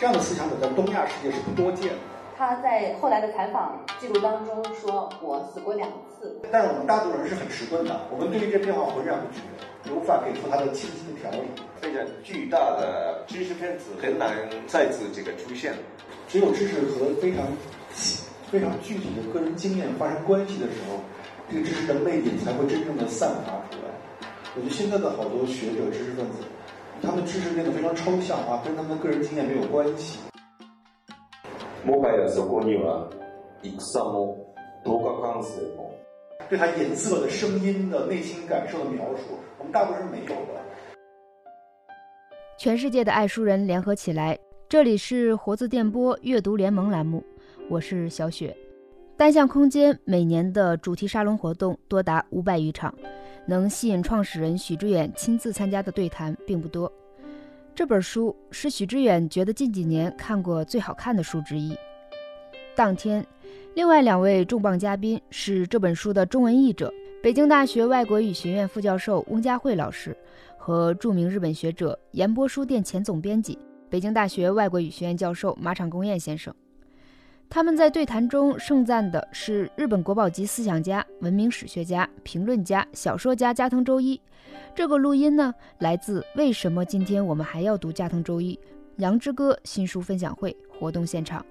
这样的思想者在东亚世界是不多见的。他在后来的采访记录当中说：“我死过两次。”但是我们大多数人是很迟钝的，我们对于这变化浑然不觉，无法给出他的清晰的条理。非常巨大的知识分子很难再次这个出现。只有知识和非常非常具体的个人经验发生关系的时候，这个知识的魅力才会真正的散发出来。我觉得现在的好多学者、知识分子，他们知识变得非常抽象化，跟他们的个人经验没有关系。もはやそこには戦も動画感性も对他颜色的、声音的、内心感受的描述，我们大部分人没有的。全世界的爱书人联合起来，这里是活字电波阅读联盟栏目，我是小雪。单向空间每年的主题沙龙活动多达五百余场， 能吸引创始人许知远亲自参加的对谈并不多。这本书是许知远觉得近几年看过最好看的书之一。当天，另外两位重磅嘉宾是这本书的中文译者，北京大学外国语学院副教授翁佳慧老师和著名日本学者、岩波书店前总编辑、北京大学外国语学院教授马场公彦先生。他们在对谈中盛赞的是日本国宝级思想家、文明史学家、评论家、小说家加藤周一。这个录音呢，来自为什么今天我们还要读加藤周一《羊之歌》新书分享会活动现场。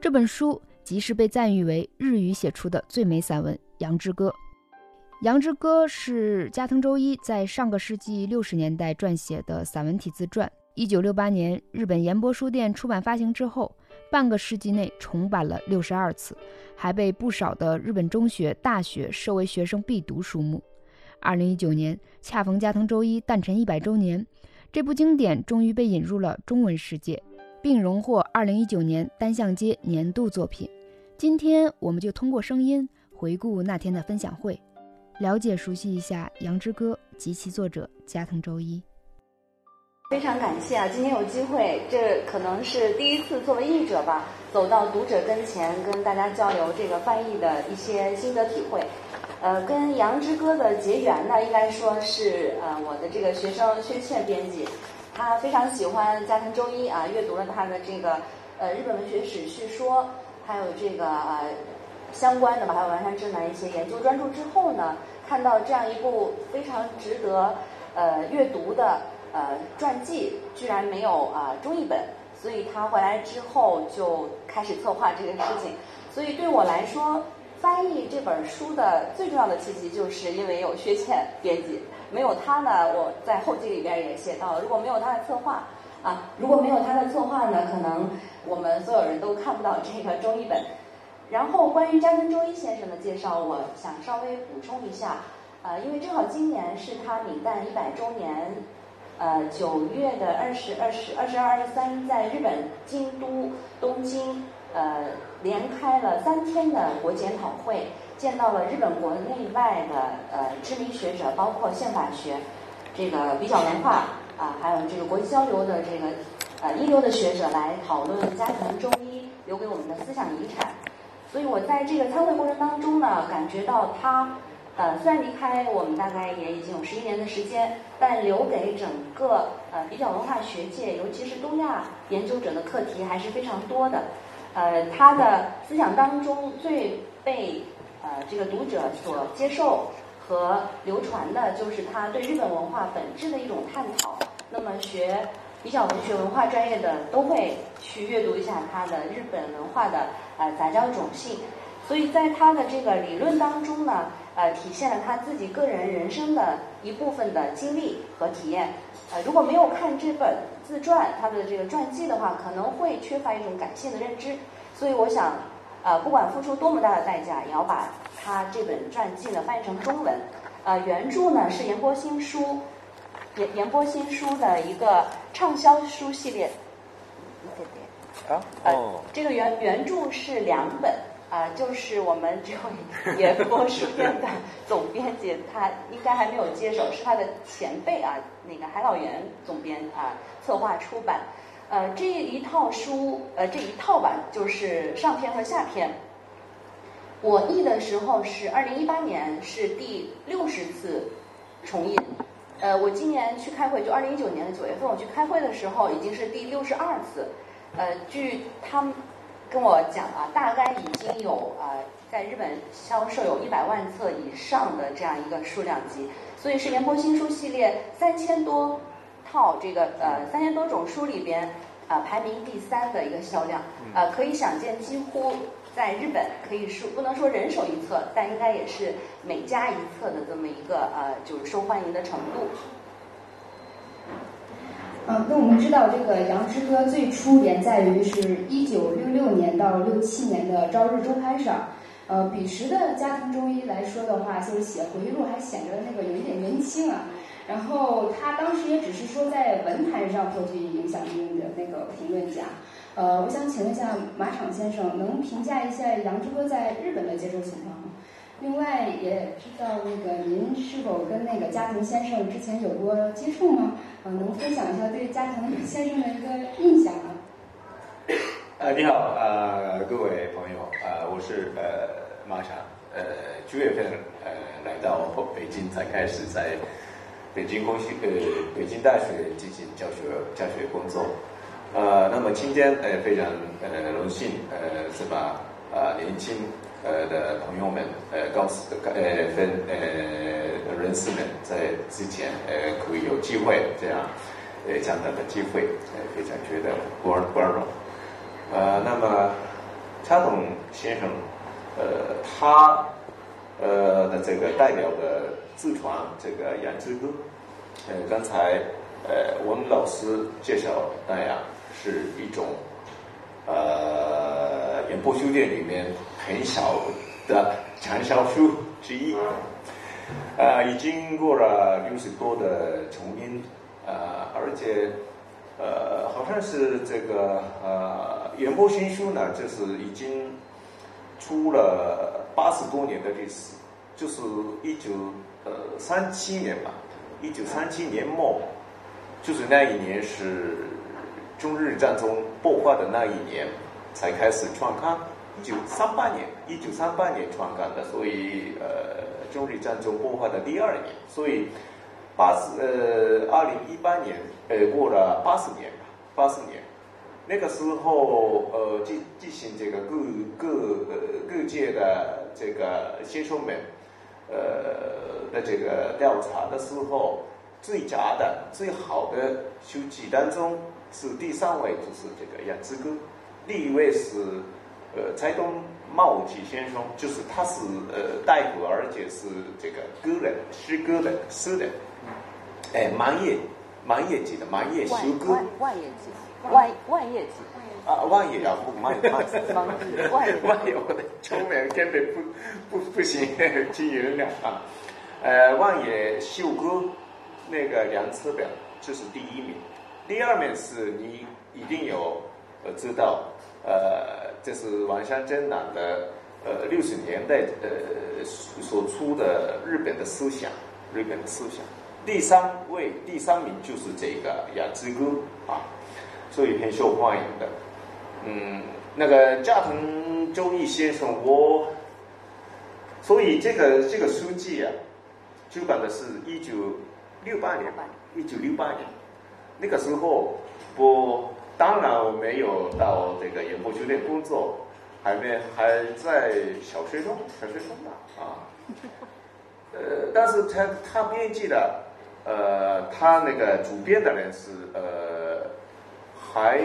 这本书即是被赞誉为日语写出的最美散文《羊之歌》。《羊之歌》是加藤周一在上个世纪六十年代撰写的散文体自传。一九六八年，日本岩波书店出版发行之后。半个世纪内重版了六十二次，还被不少的日本中学、大学设为学生必读书目。二零一九年恰逢加藤周一诞辰一百周年，这部经典终于被引入了中文世界，并荣获二零一九年单向街年度作品。今天我们就通过声音回顾那天的分享会，了解熟悉一下《羊之歌》及其作者加藤周一。非常感谢啊！今天有机会，这可能是第一次作为译者吧，走到读者跟前，跟大家交流这个翻译的一些心得体会。呃，跟《羊之歌》的结缘呢，应该说是呃我的这个学生薛倩编辑，他非常喜欢加藤周一啊，阅读了他的这个呃日本文学史叙说，还有这个呃相关的吧，还有完山之南一些研究专著之后呢，看到这样一部非常值得呃阅读的。呃，传记居然没有啊中译本，所以他回来之后就开始策划这个事情。所以对我来说，翻译这本书的最重要的契机，就是因为有薛倩编辑，没有他呢，我在后记里边也写到了，如果没有他的策划啊，如果没有他的策划呢，可能我们所有人都看不到这个中译本。然后关于加藤周一先生的介绍，我想稍微补充一下，呃，因为正好今年是他敏诞一百周年。呃，九月的二十二、十二十二、二十三，在日本京都、东京，呃，连开了三天的国检讨会，见到了日本国内外的呃知名学者，包括宪法学、这个比较文化啊，还有这个国际交流的这个呃一流的学者来讨论加藤中医留给我们的思想遗产。所以我在这个参会过程当中呢，感觉到他。呃，虽然离开我们大概也已经有十一年的时间，但留给整个呃比较文化学界，尤其是东亚研究者的课题还是非常多的。呃，他的思想当中最被呃这个读者所接受和流传的，就是他对日本文化本质的一种探讨。那么学比较文学文化专业的都会去阅读一下他的日本文化的呃杂交种性。所以在他的这个理论当中呢。呃，体现了他自己个人人生的一部分的经历和体验。呃，如果没有看这本自传，他的这个传记的话，可能会缺乏一种感性的认知。所以，我想，呃，不管付出多么大的代价，也要把他这本传记呢翻译成中文。呃，原著呢是言波新书，言言波新书的一个畅销书系列。对对。啊。哦。这个原原著是两本。啊，就是我们这位 演播书店的总编辑，他应该还没有接手，是他的前辈啊，那个海老园总编啊，策划出版。呃，这一套书，呃，这一套吧，就是上篇和下篇。我译的时候是二零一八年，是第六十次重印。呃，我今年去开会，就二零一九年的九月份我去开会的时候，已经是第六十二次。呃，据他们跟我讲啊，大概已经有啊，在日本销售有一百万册以上的这样一个数量级，所以是联播新书系列三千多套这个呃三千多种书里边啊排名第三的一个销量，呃，可以想见几乎。在日本可以说不能说人手一册，但应该也是每家一册的这么一个呃，就是受欢迎的程度。嗯，那我们知道这个《羊之歌》最初连载于是一九六六年到六七年的《朝日周刊》上。呃，彼时的家庭中医来说的话，就是写回忆录还显得那个有一点年轻啊。然后他当时也只是说在文坛上颇具影响力的那个评论家。呃，我想请问一下马场先生，能评价一下《杨之歌》在日本的接受情况？另外，也知道那个您是否跟那个加藤先生之前有过接触吗？呃，能分享一下对加藤先生的一个印象吗？呃，你好，呃，各位朋友，呃，我是呃马场，呃，九月份呃来到北京，才开始在北京工学呃北京大学进行教学教学工作。呃，那么今天呃非常呃荣幸呃是把啊年轻呃的朋友们呃告诉呃分呃人士们在之前呃可以有机会这样呃这样的机会呃非常觉得光光荣呃那么查总先生呃他呃的这个代表的自传这个《杨之歌》呃刚才呃我们老师介绍那样。是一种，呃，演播书店里面很小的畅销书之一，呃，已经过了六十多的重印，呃，而且，呃，好像是这个呃，演播新书呢，就是已经出了八十多年的历史，就是一九呃三七年吧，一九三七年末，就是那一年是。中日战争爆发的那一年才开始创刊，一九三八年，一九三八年创刊的，所以呃，中日战争爆发的第二年，所以八十呃，二零一八年呃过了八十年吧，八十年，那个时候呃进进行这个各各各界的这个先生们呃的这个调查的时候，最佳的最好的书籍当中。是第三位，就是这个《杨之歌》，第一位是呃蔡东茂吉先生，就是他是呃大夫，而且是这个歌人，诗歌的诗人，哎，满叶满叶级的满叶修歌，万叶级，万万叶级啊，万叶啊，不万叶，万叶，我的中文根本不不不行，请原谅啊，呃，万叶秀歌那个两次表，这是第一名。第二名是你一定有呃知道，呃，这是王香真党的呃六十年代呃所出的日本的思想，日本的思想。第三位第三名就是这个《雅之歌》啊，所以很受欢迎的。嗯，那个加藤周义先生，我所以这个这个书籍啊，出版的是一九六八年，一九六八年。那个时候，我当然我没有到这个演播酒店工作，还没还在小学中，小学中吧啊。呃，但是他他编辑的，呃，他那个主编的人是呃海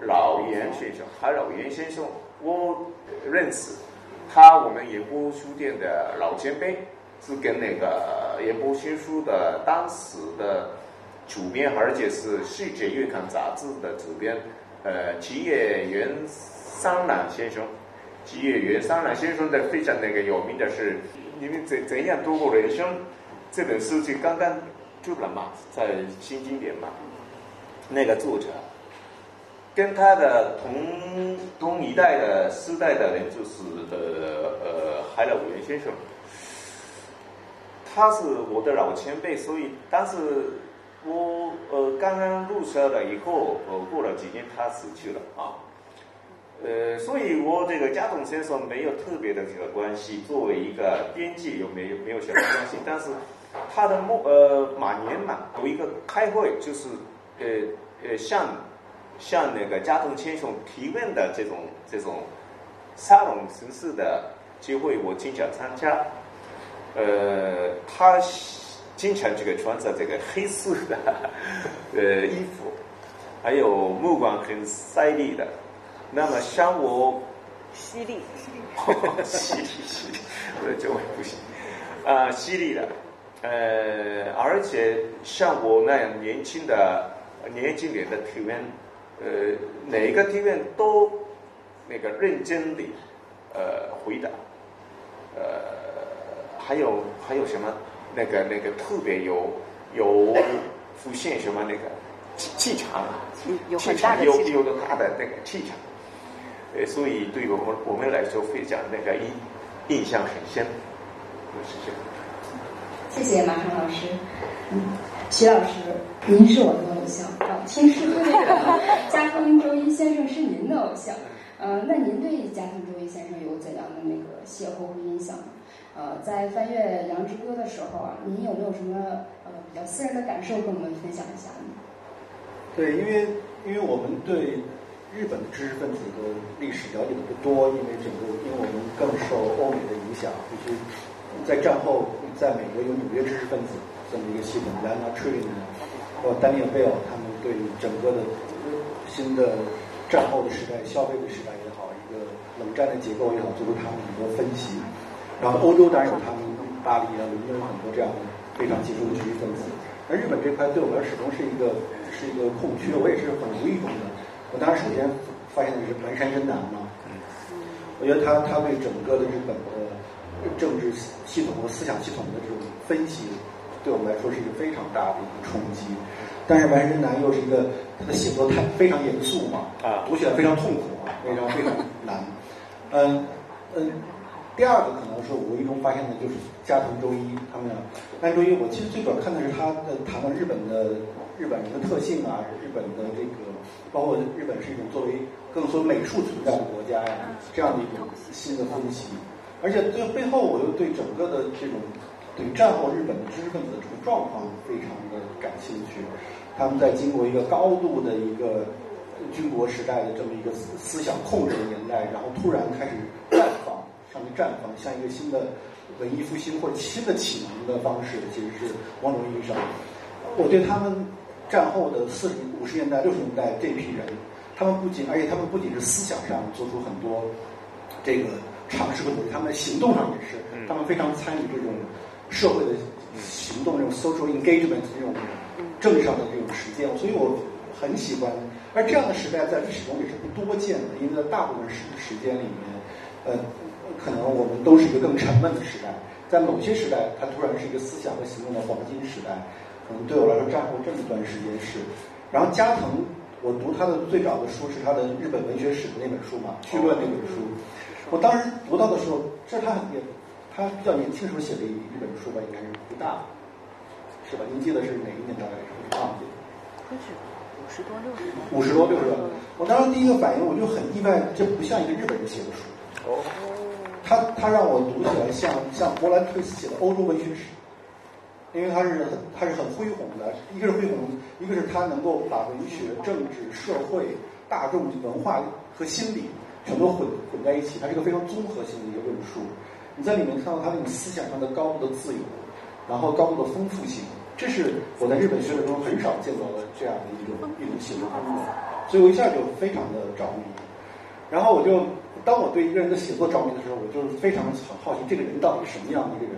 老严先生，海老严先生，我认识他，我们演播书店的老前辈，是跟那个演播新书的当时的。主编，而且是《世界月刊》杂志的主编，呃，吉野原三郎先生。吉野原三郎先生的非常那个有名的是《你们怎怎样度过人生》这本书就刚刚出了嘛，在新经典嘛。那个作者跟他的同同一代的时代的人就是呃呃海老原先生，他是我的老前辈，所以当时。我呃刚刚入社了以后，呃过了几年他死去了啊，呃所以我这个家董先生没有特别的这个关系，作为一个编辑有没有没有什么关系，但是他的末呃马年嘛有一个开会就是呃呃向像那个加藤先生提问的这种这种沙龙形式的机会，我经常参加。呃，他经常这个穿着这个黑色的 呃衣服，还有目光很犀利的。那么像我犀利，犀利，犀利，我的中文不行。啊，犀利的，呃，而且像我那样年轻的年轻点的提问，呃，哪个提问都那个认真的呃回答，呃，还有还有什么那个那个特别有有浮现什么那个气气场啊，有很大的有个大的那个气场，呃，所以对于我们我们来说非常那个印印象很深，就是这样。谢谢马成老师。嗯，徐老师，您是我的偶像啊，听说这个 加藤周一先生是您的偶像。呃，那您对加藤周一先生有怎样的那个邂逅和印象呢？呃，在翻阅《羊之歌》的时候啊，您有没有什么呃比较私人的感受跟我们分享一下呢？对，因为因为我们对日本的知识分子的历史了解的不多，因为整个因为我们更受欧美的影响，就是在战后，在美国有纽约知识分子这么一个系统 l a n a t r i n 包括 Daniel Bell，他们对整个的新的战后的时代、消费的时代也好，一个冷战的结构也好，做出他们很多分析。然后欧洲当然有他们巴黎啊、伦敦很多这样的非常杰出的知识分子。而日本这块对我来说始终是一个是一个空缺，我也是很无意中的。我当然首先发现的是丸山真男嘛，我觉得他他对整个的日本的政治系统和思想系统的这种分析，对我们来说是一个非常大的一个冲击。但是丸山真男又是一个他的写作太非常严肃嘛，啊读起来非常痛苦啊，非常非常难。嗯嗯，第二个可能是无意中发现的就是加藤周一他们俩。加藤周一，我其实最主要看的是他的谈论日本的日本人的特性啊，日本的这个包括日本是一种作为更所美术存在的国家呀，这样的一种新的分析。而且这背后，我又对整个的这种对战后日本的知识分子的这种状况非常的感兴趣。他们在经过一个高度的一个军国时代的这么一个思思想控制的年代，然后突然开始，上去绽放，像一个新的文艺复兴或者新的启蒙的方式，其实是某种意义上，我对他们战后的四十五十年代、六十年代这批人，他们不仅而且他们不仅是思想上做出很多这个尝试和努力，他们在行动上也是，他们非常参与这种社会的行动，这种 social engagement 这种政治上的这种实践，所以我很喜欢。而这样的时代在历史中也是不多见的，因为在大部分时时间里面，呃，可能我们都是一个更沉闷的时代，在某些时代，它突然是一个思想和行动的黄金时代。可能对我来说，战后这么一段时间是。然后加藤，我读他的最早的书是他的日本文学史的那本书嘛，《绪论》那本书。我当时读到的时候，这是他很也他比较年轻时候写的一一本书吧，应该是不大，是吧？您记得是哪一年大概是？我忘记了。五十多六十五十多六十多。我当时第一个反应，我就很意外，这不像一个日本人写的书。哦，他他让我读起来像像波兰推斯写的欧洲文学史，因为他是很他是很恢宏的，一个是恢宏，一个是他能够把文学、政治、社会、大众文化和心理全都混混在一起，它是一个非常综合性的一个论述。你在里面看到他那种思想上的高度的自由，然后高度的丰富性，这是我在日本学者中很少见到的这样的一种一种写作风格，所以我一下就非常的着迷。然后我就当我对一个人的写作着迷的时候，我就是非常很好奇这个人到底是什么样的一个人。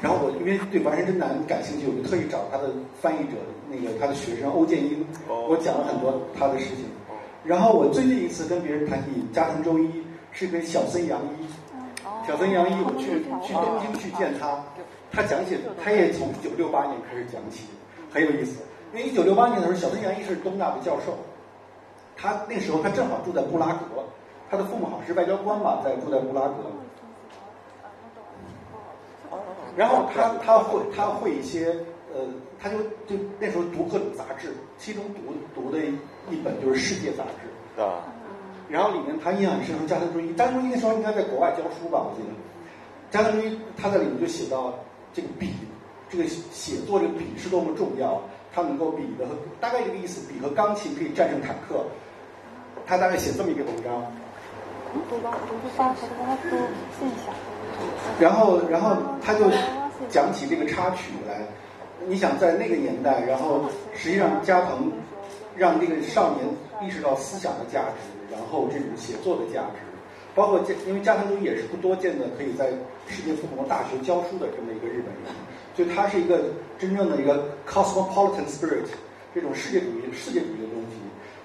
然后我因为对完人真男感兴趣，我就特意找他的翻译者，那个他的学生欧建英，我讲了很多他的事情。然后我最近一次跟别人谈起加藤周一，是跟小森洋一。小森洋一，我去去东京去见他，他讲起他也从一九六八年开始讲起，很有意思。因为一九六八年的时候，小森洋一是东大的教授，他那时候他正好住在布拉格，他的父母好像是外交官吧，在住在布拉格。然后他他会他会一些呃，他就就那时候读各种杂志，其中读读的一本就是《世界》杂志。啊，然后里面他印象很深，说加藤周一，加藤周一那时候应该在国外教书吧，我记得。加藤周一他在里面就写到这个笔，这个写作这个笔是多么重要。他能够比的大概这个意思，笔和钢琴可以战胜坦克。他大概写这么一个文章。然后，然后他就讲起这个插曲来。你想在那个年代，然后实际上加藤让这个少年意识到思想的价值，然后这种写作的价值，包括加因为加藤也是不多见的可以在世界不同的大学教书的这么一个日本人，所以他是一个真正的一个 cosmopolitan spirit 这种世界主义世界主义的，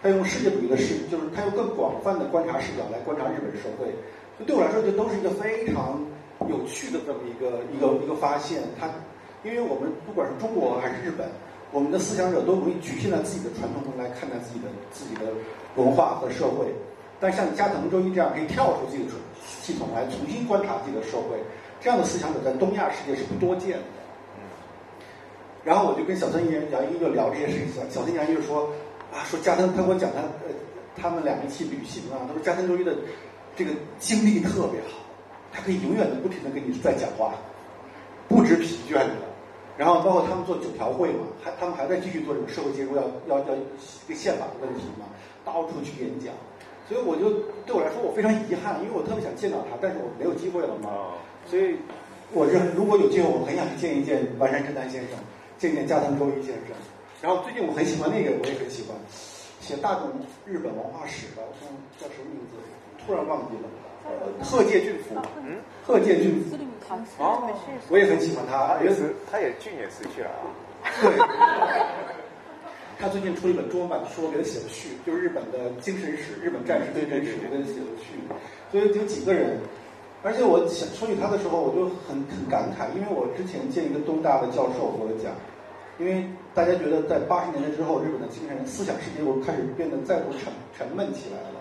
他用世界主义的视，就是他用更广泛的观察视角来观察日本社会，就对我来说，这都是一个非常有趣的这么一个一个一个发现，他。因为我们不管是中国还是日本，我们的思想者都容易局限在自己的传统中来看待自己的自己的文化和社会，但像加藤周一这样可以跳出自己的系统来重新观察自己的社会，这样的思想者在东亚世界是不多见的。然后我就跟小森杨杨一就聊这些事情，小森杨一就说啊，说加藤他给我讲他呃他们俩一起旅行啊，他说加藤周一的这个经历特别好，他可以永远的不停的跟你在讲话，不知疲倦的。然后包括他们做九条会嘛，还他们还在继续做这种社会结构要要要这个宪法的问题嘛，到处去演讲。所以我就对我来说我非常遗憾，因为我特别想见到他，但是我没有机会了嘛。所以我是如果有机会，我很想去见一见完山真丹先生，见见加藤周一先生。然后最近我很喜欢那个，我也很喜欢写大众日本文化史的，我叫什么名字？突然忘记了。贺介俊夫，嗯，贺介俊夫，哦，我也很喜欢他，也是，他也去年死去了啊。对，他最近出了一本中文版的书，我给他写了序，就是日本的精神史，日本战士精神史，我给他写了序。所以有几个人，而且我想说起他的时候，我就很很感慨，因为我之前见一个东大的教授和我讲，因为大家觉得在八十年代之后，日本的精神思想世界又开始变得再度沉沉闷起来了。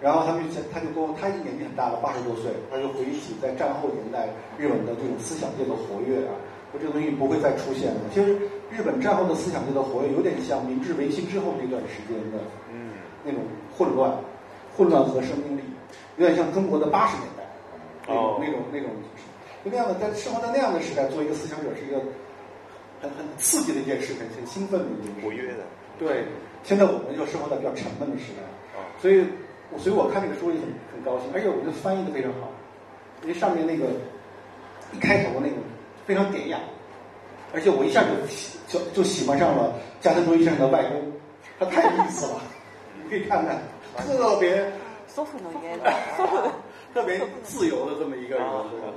然后他们就他就跟我，他已经年纪很大了，八十多岁，他就回忆起在战后年代日本的这种思想界的活跃啊，说这个东西不会再出现了。其实日本战后的思想界的活跃，有点像明治维新之后那段时间的，嗯，那种混乱、混乱和生命力，有点像中国的八十年代，那种那种那种，就那样的，在生活在那样的时代，做一个思想者是一个很很刺激的一件事，情很兴奋的一件事。活跃的。对，现在我们就生活在比较沉闷的时代，啊，所以。所以我看这个书也很很高兴，而且我觉得翻译的非常好，因为上面那个一开头那个非常典雅，而且我一下就就就喜欢上了加藤周一先生的外公，他太有意思了，你可以看看，特别。特别自由的这么一个人，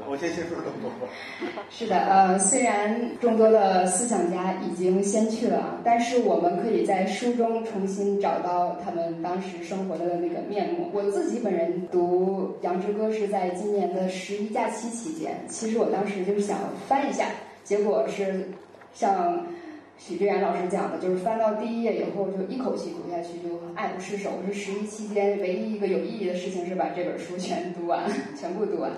我先先说这么多。是的，呃，虽然众多的思想家已经先去了，但是我们可以在书中重新找到他们当时生活的那个面目。我自己本人读《羊之歌》是在今年的十一假期期间，其实我当时就想翻一下，结果是像。许志远老师讲的，就是翻到第一页以后，就一口气读下去，就爱不释手。我是十一期间唯一一个有意义的事情，是把这本书全读完，全部读完。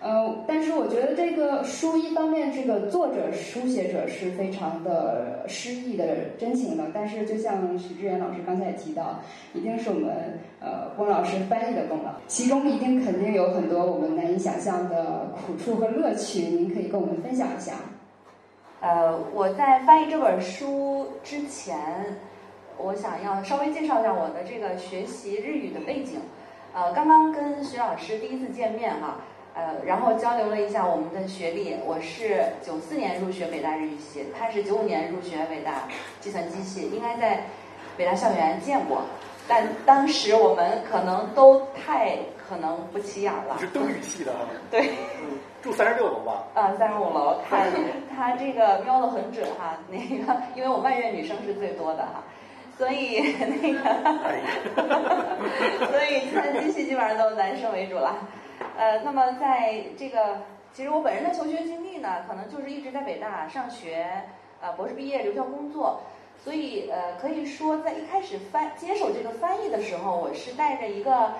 呃，但是我觉得这个书一方面，这个作者书写者是非常的诗意的、真情的，但是就像许志远老师刚才也提到，一定是我们呃龚老师翻译的功劳，其中一定肯定有很多我们难以想象的苦处和乐趣，您可以跟我们分享一下。呃，我在翻译这本书之前，我想要稍微介绍一下我的这个学习日语的背景。呃，刚刚跟徐老师第一次见面哈，呃，然后交流了一下我们的学历。我是九四年入学北大日语系，他是九五年入学北大计算机系，应该在北大校园见过，但当时我们可能都太可能不起眼了。是东语系的啊？对。住三十六楼吧？啊，三十五楼。他他这个瞄的很准哈，那个因为我外院女生是最多的哈，所以那个，所以现在机系基本上都男生为主了。呃，那么在这个，其实我本人的求学经历呢，可能就是一直在北大上学，呃，博士毕业留校工作，所以呃，可以说在一开始翻接手这个翻译的时候，我是带着一个。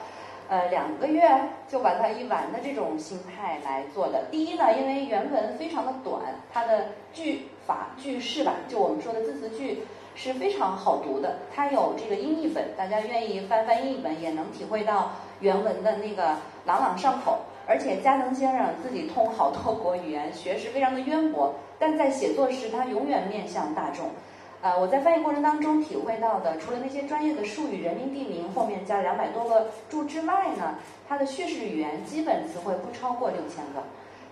呃，两个月就把它译完的这种心态来做的。第一呢，因为原文非常的短，它的句法句式吧，就我们说的字词句是非常好读的。它有这个音译本，大家愿意翻翻译本也能体会到原文的那个朗朗上口。而且加藤先生自己通好多国语言，学识非常的渊博，但在写作时，他永远面向大众。呃，我在翻译过程当中体会到的，除了那些专业的术语、人名、地名后面加两百多个注之外呢，它的叙事语言基本词汇不超过六千个，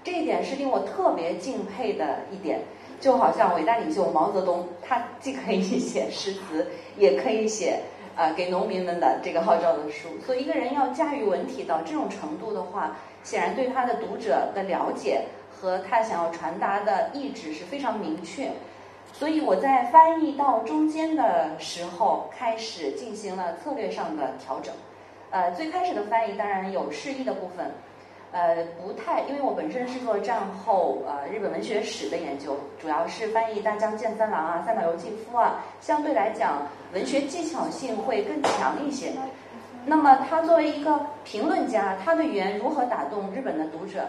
这一点是令我特别敬佩的一点。就好像伟大领袖毛泽东，他既可以写诗词，也可以写呃给农民们的这个号召的书。所以一个人要驾驭文体到这种程度的话，显然对他的读者的了解和他想要传达的意志是非常明确。所以我在翻译到中间的时候，开始进行了策略上的调整。呃，最开始的翻译当然有释义的部分，呃，不太，因为我本身是做战后呃日本文学史的研究，主要是翻译大江健三郎啊、三岛由纪夫啊，相对来讲文学技巧性会更强一些。那么他作为一个评论家，他的语言如何打动日本的读者？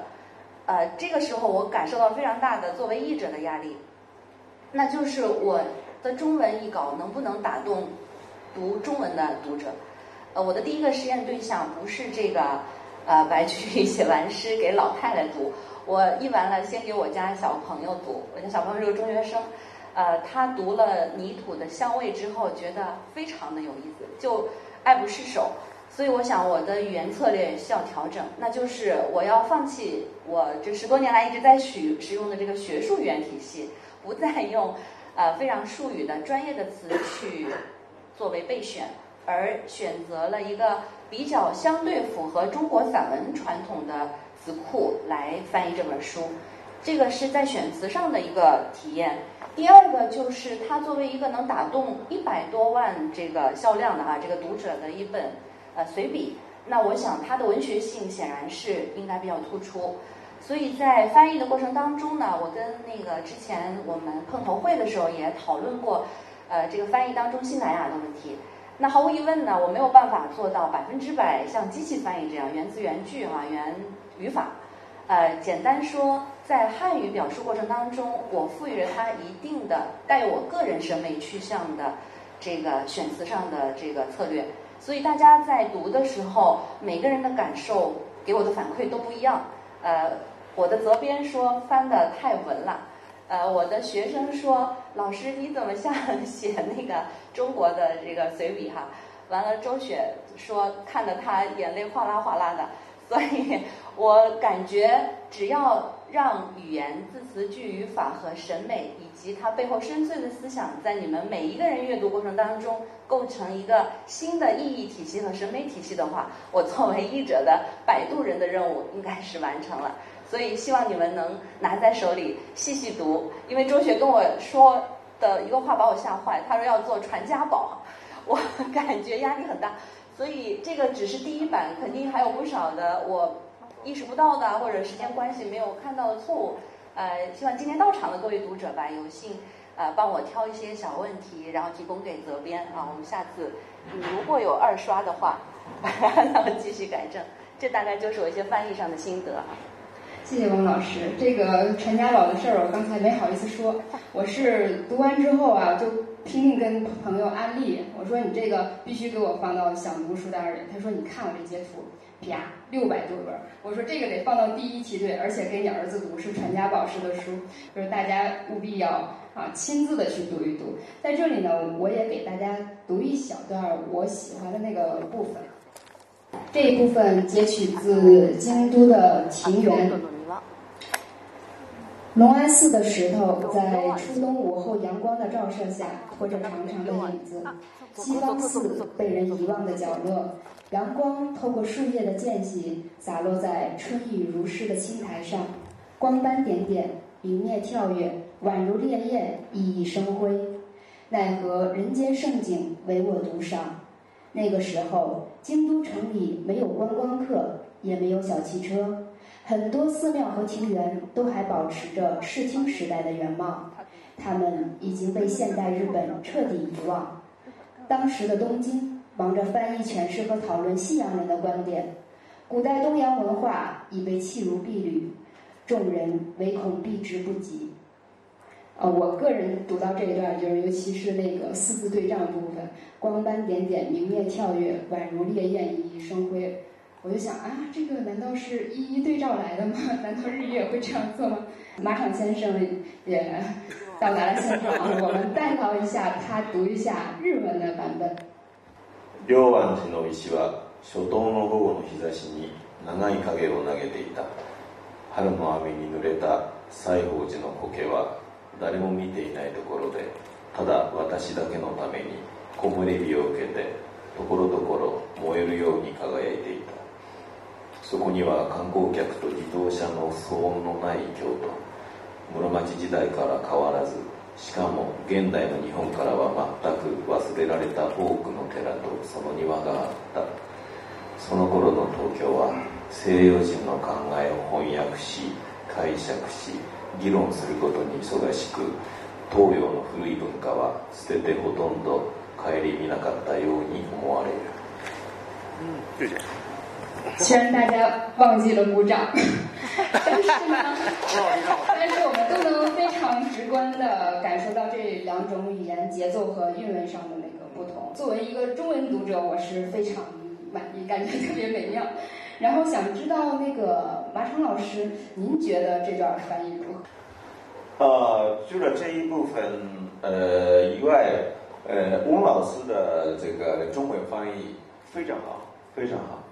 呃，这个时候我感受到非常大的作为译者的压力。那就是我的中文译稿能不能打动读中文的读者？呃，我的第一个实验对象不是这个呃白居易写完诗给老太太读，我译完了先给我家小朋友读，我家小朋友是个中学生，呃，他读了《泥土的香味》之后觉得非常的有意思，就爱不释手。所以我想我的语言策略需要调整，那就是我要放弃我这十多年来一直在使使用的这个学术语言体系。不再用呃非常术语的专业的词去作为备选，而选择了一个比较相对符合中国散文传统的词库来翻译这本书。这个是在选词上的一个体验。第二个就是它作为一个能打动一百多万这个销量的哈这个读者的一本呃随笔，那我想它的文学性显然是应该比较突出。所以在翻译的过程当中呢，我跟那个之前我们碰头会的时候也讨论过，呃，这个翻译当中新南亚的问题。那毫无疑问呢，我没有办法做到百分之百像机器翻译这样原词原句啊，原语法。呃，简单说，在汉语表述过程当中，我赋予了它一定的带有我个人审美趋向的这个选词上的这个策略。所以大家在读的时候，每个人的感受给我的反馈都不一样。呃。我的责编说翻的太文了，呃，我的学生说老师你怎么像写那个中国的这个随笔哈？完了，周雪说看得他眼泪哗啦哗啦的，所以我感觉只要让语言、字词、句、语法和审美以及它背后深邃的思想，在你们每一个人阅读过程当中构成一个新的意义体系和审美体系的话，我作为译者的摆渡人的任务应该是完成了。所以希望你们能拿在手里细细读，因为周雪跟我说的一个话把我吓坏，他说要做传家宝，我感觉压力很大。所以这个只是第一版，肯定还有不少的我意识不到的或者时间关系没有看到的错误。呃，希望今天到场的各位读者吧，有幸呃帮我挑一些小问题，然后提供给责编啊。我们下次如果有二刷的话，那么继续改正。这大概就是我一些翻译上的心得。谢谢王老师，这个传家宝的事儿我刚才没好意思说。我是读完之后啊，就拼命跟朋友安利，我说你这个必须给我放到想读书单里。他说你看我这截图，啪，六百多本。我说这个得放到第一梯队，而且给你儿子读是传家宝式的书，就是大家务必要啊亲自的去读一读。在这里呢，我也给大家读一小段我喜欢的那个部分。这一部分截取自京都的庭园。龙安寺的石头在初冬午后阳光的照射下，拖着长长的影子。西方寺被人遗忘的角落，阳光透过树叶的间隙，洒落在春雨如诗的青苔上，光斑点点，明灭跳跃，宛如烈焰，熠熠生辉。奈何人间盛景，唯我独赏。那个时候，京都城里没有观光客，也没有小汽车。很多寺庙和庭园都还保持着视听时代的原貌，他们已经被现代日本彻底遗忘。当时的东京忙着翻译诠释和讨论西洋人的观点，古代东洋文化已被弃如敝履，众人唯恐避之不及。呃，我个人读到这一段，就是尤其是那个四字对仗部分，光斑点点，明灭跳跃，宛如烈焰，熠熠生辉。我就想啊，这个难道是一一对照来的吗？难道日语也会这样做吗？马场先生也到达了现场，我们代考一下，他读一下日文的版本。両湾寺の石は初冬の午後の日差しに長い影を投げていた春の雨に濡れた西宝寺の苔は誰も見ていないところでただ私だけのために木漏れ日を受けてところどころ燃えるように輝いていた そこには観光客と自動車の騒音のない京都室町時代から変わらずしかも現代の日本からは全く忘れられた多くの寺とその庭があったその頃の東京は西洋人の考えを翻訳し解釈し議論することに忙しく東洋の古い文化は捨ててほとんど顧みなかったように思われる对的。虽然大家忘记了鼓掌，但是呢，但是我们都能非常直观的感受到这两种语言节奏和韵味上的那个不同。作为一个中文读者，我是非常满意，感觉特别美妙。然后想知道那个马场老师，您觉得这段翻译如何？呃，除了这一部分呃以外，呃，翁老师的这个中文翻译非常好，非常好。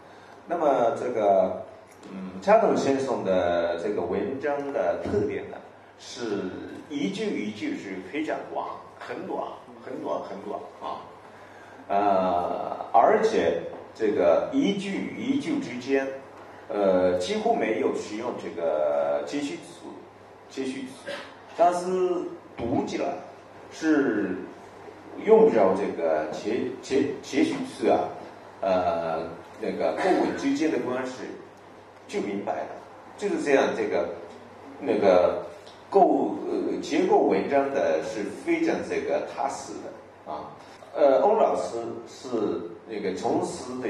那么这个，嗯，加藤先生的这个文章的特点呢，是一句一句是非常短，很短，很短，很短啊，呃，而且这个一句一句之间，呃，几乎没有使用这个接续词，接续词，但是读起来是用不着这个接接接续词啊，呃。那个构文之间的关系就明白了，就是这样。这个那个构呃结构文章的是非常这个踏实的啊。呃，欧老师是那个从事的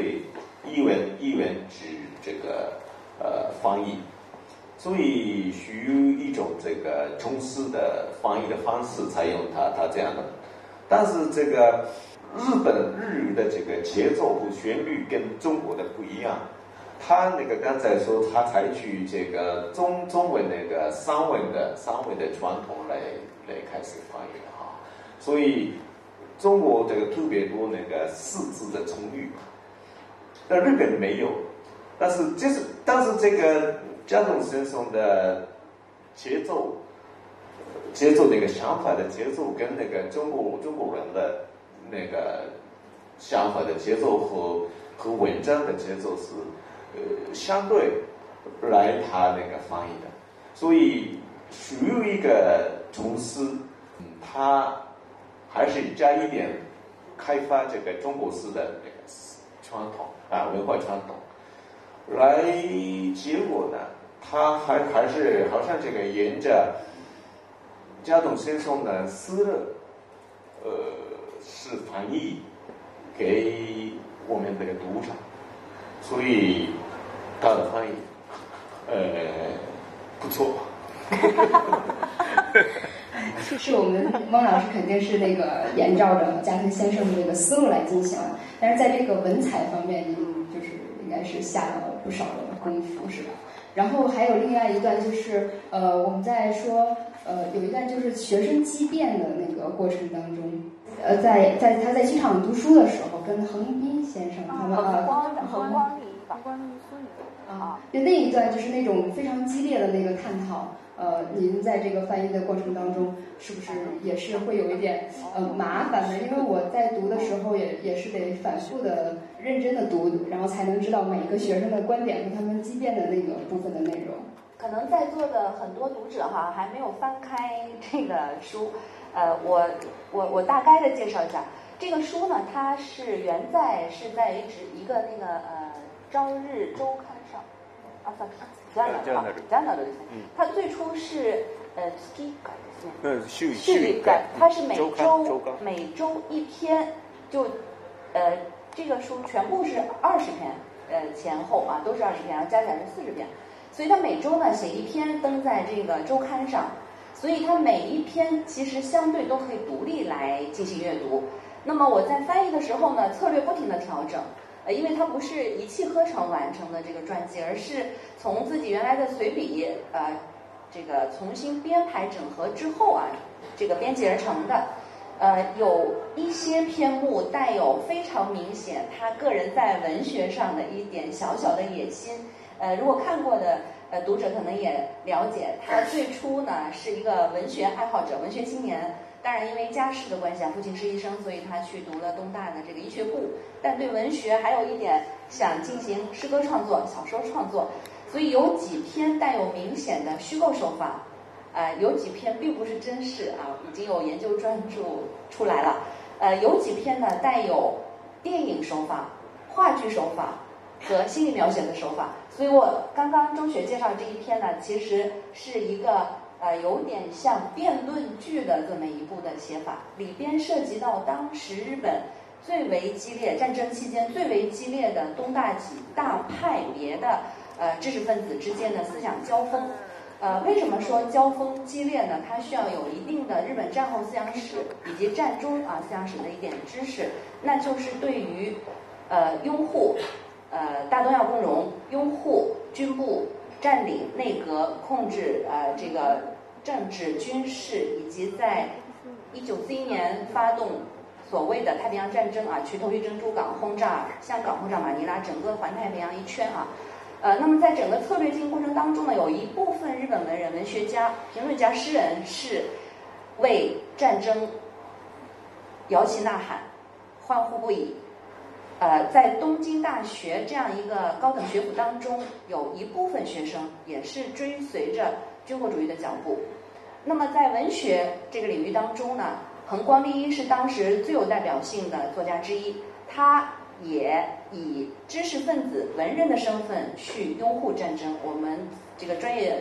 译文译文指这个呃翻译，所以属于一种这个从事的翻译的方式采用他他这样的，但是这个。日本日语的这个节奏和旋律跟中国的不一样，他那个刚才说他采取这个中中文那个三文的三文的传统来来开始翻译哈，所以中国这个特别多那个四字的成语，那日本没有，但是就是但是这个加藤先生的节奏节奏那个想法的节奏跟那个中国中国人的。那个想法的节奏和和文章的节奏是呃相对来他那个翻译的，所以属于一个从事，他还是加一点开发这个中国式的那个传统啊文化传统，来结果呢，他还还是好像这个沿着加藤先生的思路，呃。是翻译给我们这个读者，所以他的翻译呃不错。是我们汪老师肯定是那个沿照着加藤先生的这个思路来进行，但是在这个文采方面，您就是应该是下了不少的功夫，是吧？然后还有另外一段就是呃，我们在说呃，有一段就是学生激辩的那个过程当中。呃，在在他在机场读书的时候，跟横滨先生他们啊，横光里，横光里啊，就那一段就是那种非常激烈的那个探讨。呃，您在这个翻译的过程当中，是不是也是会有一点呃麻烦的？因为我在读的时候也也是得反复的、认真的读，然后才能知道每一个学生的观点和他们激辩的那个部分的内容。可能在座的很多读者哈，还没有翻开这个书。呃，我我我大概的介绍一下这个书呢，它是原在是在一直一个那个呃《朝日周刊》上，啊，算这样的啊，这样的东西。它最初是呃，ski 改的，嗯，序序改，它是每周每周一篇，就呃这个书全部是二十篇，呃前后啊都是二十篇，然后加起来是四十篇，所以它每周呢写一篇登在这个周刊上。所以它每一篇其实相对都可以独立来进行阅读。那么我在翻译的时候呢，策略不停的调整。呃，因为他不是一气呵成完成的这个传记，而是从自己原来的随笔，呃，这个重新编排整合之后啊，这个编辑而成的。呃，有一些篇目带有非常明显他个人在文学上的一点小小的野心。呃，如果看过的呃读者可能也了解，他最初呢是一个文学爱好者、文学青年。当然，因为家世的关系啊，父亲是医生，所以他去读了东大的这个医学部。但对文学还有一点想进行诗歌创作、小说创作，所以有几篇带有明显的虚构手法。呃，有几篇并不是真事啊，已经有研究专著出来了。呃，有几篇呢带有电影手法、话剧手法和心理描写的手法。所以我刚刚中学介绍这一篇呢，其实是一个呃有点像辩论剧的这么一部的写法，里边涉及到当时日本最为激烈战争期间最为激烈的东大几大派别的呃知识分子之间的思想交锋。呃，为什么说交锋激烈呢？它需要有一定的日本战后思想史以及战中啊思想史的一点知识，那就是对于呃拥护呃大东亚共荣、拥护军部占领内阁、控制呃这个政治军事，以及在一九四一年发动所谓的太平洋战争啊，去偷袭珍珠港、轰炸香港、轰炸马尼拉，整个环太平洋一圈啊。呃，那么在整个策略进行过程当中呢，有一部分日本文人、文学家、评论家、诗人是为战争摇旗呐喊、欢呼不已。呃，在东京大学这样一个高等学府当中，有一部分学生也是追随着军国主义的脚步。那么在文学这个领域当中呢，横光利一是当时最有代表性的作家之一，他。也以知识分子、文人的身份去拥护战争。我们这个专业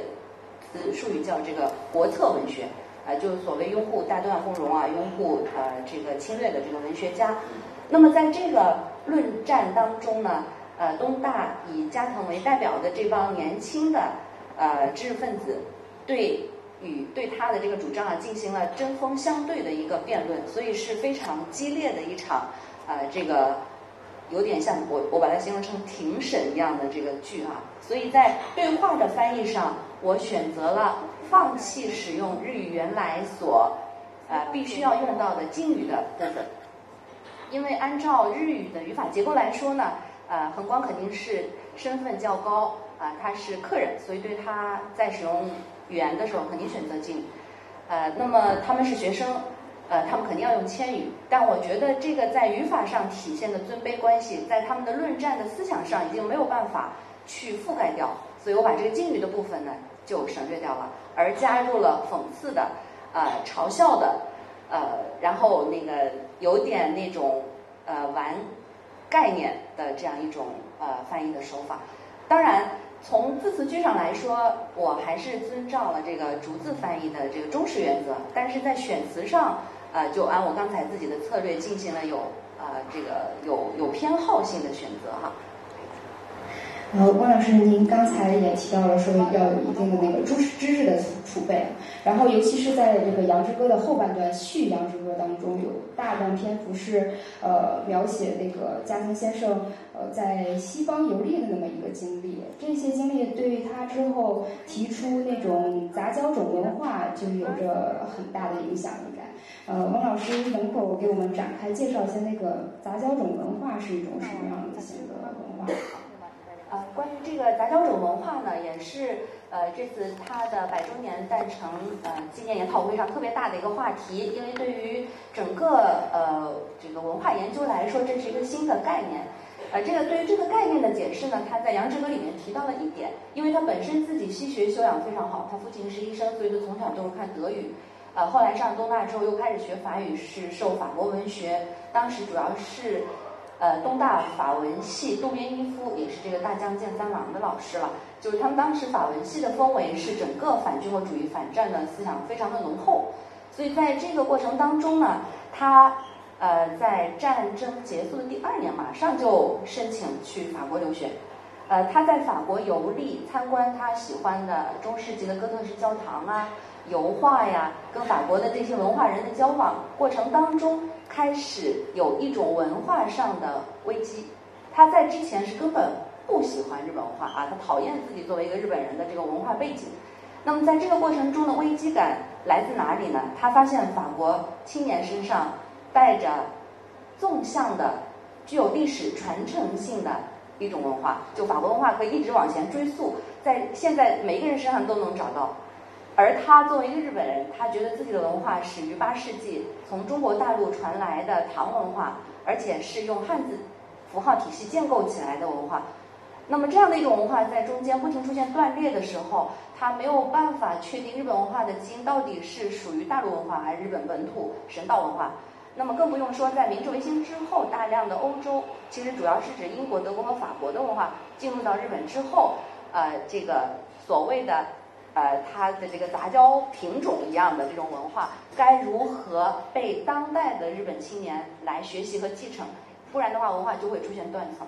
词术语叫这个国策文学，啊，就所谓拥护大东亚共荣啊，拥护呃这个侵略的这个文学家。那么在这个论战当中呢，呃，东大以加藤为代表的这帮年轻的呃知识分子，对与对他的这个主张啊进行了针锋相对的一个辩论，所以是非常激烈的一场呃这个。有点像我我把它形容成庭审一样的这个剧啊，所以在对话的翻译上，我选择了放弃使用日语原来所呃必须要用到的敬语的部分，因为按照日语的语法结构来说呢，呃，横光肯定是身份较高啊，他是客人，所以对他在使用语言的时候肯定选择敬语，呃，那么他们是学生。呃，他们肯定要用谦语，但我觉得这个在语法上体现的尊卑关系，在他们的论战的思想上已经没有办法去覆盖掉，所以我把这个敬语的部分呢就省略掉了，而加入了讽刺的、呃嘲笑的、然后那个有点那种呃玩概念的这样一种呃翻译的手法。当然，从字词句上来说，我还是遵照了这个逐字翻译的这个忠实原则，但是在选词上。呃，就按我刚才自己的策略进行了有啊这个有有偏好性的选择哈。呃，汪老师，您刚才也提到了说要有一定的那个知识知识的储备，然后尤其是在这个《羊之歌》的后半段续《羊之歌》当中，有大段篇幅是呃描写那个加藤先生呃在西方游历的那么一个经历，这些经历对于他之后提出那种杂交种文化就有着很大的影响，应该。呃，王老师能否给我们展开介绍一下那个杂交种文化是一种什么样的性格？这个杂交种文化呢，也是呃这次它的百周年诞辰呃纪念研讨会上特别大的一个话题，因为对于整个呃这个文化研究来说，这是一个新的概念。呃，这个对于这个概念的解释呢，他在《杨之歌》里面提到了一点，因为他本身自己西学修养非常好，他父亲是医生，所以他从小都是看德语。呃，后来上东大之后又开始学法语，是受法国文学。当时主要是，呃，东大法文系渡边一夫也是这个大将健三郎的老师了。就是他们当时法文系的氛围是整个反军国主义、反战的思想非常的浓厚。所以在这个过程当中呢，他呃在战争结束的第二年马上就申请去法国留学。呃，他在法国游历参观他喜欢的中世纪的哥特式教堂啊。油画呀，跟法国的这些文化人的交往过程当中，开始有一种文化上的危机，他在之前是根本不喜欢日本文化啊，他讨厌自己作为一个日本人的这个文化背景。那么在这个过程中的危机感来自哪里呢？他发现法国青年身上带着纵向的、具有历史传承性的一种文化，就法国文化可以一直往前追溯，在现在每一个人身上都能找到。而他作为一个日本人，他觉得自己的文化始于八世纪从中国大陆传来的唐文化，而且是用汉字符号体系建构起来的文化。那么这样的一种文化在中间不停出现断裂的时候，他没有办法确定日本文化的基因到底是属于大陆文化还是日本本土神道文化。那么更不用说在明治维新之后，大量的欧洲，其实主要是指英国、德国和法国的文化进入到日本之后，呃，这个所谓的。呃，它的这个杂交品种一样的这种文化，该如何被当代的日本青年来学习和继承？不然的话，文化就会出现断层。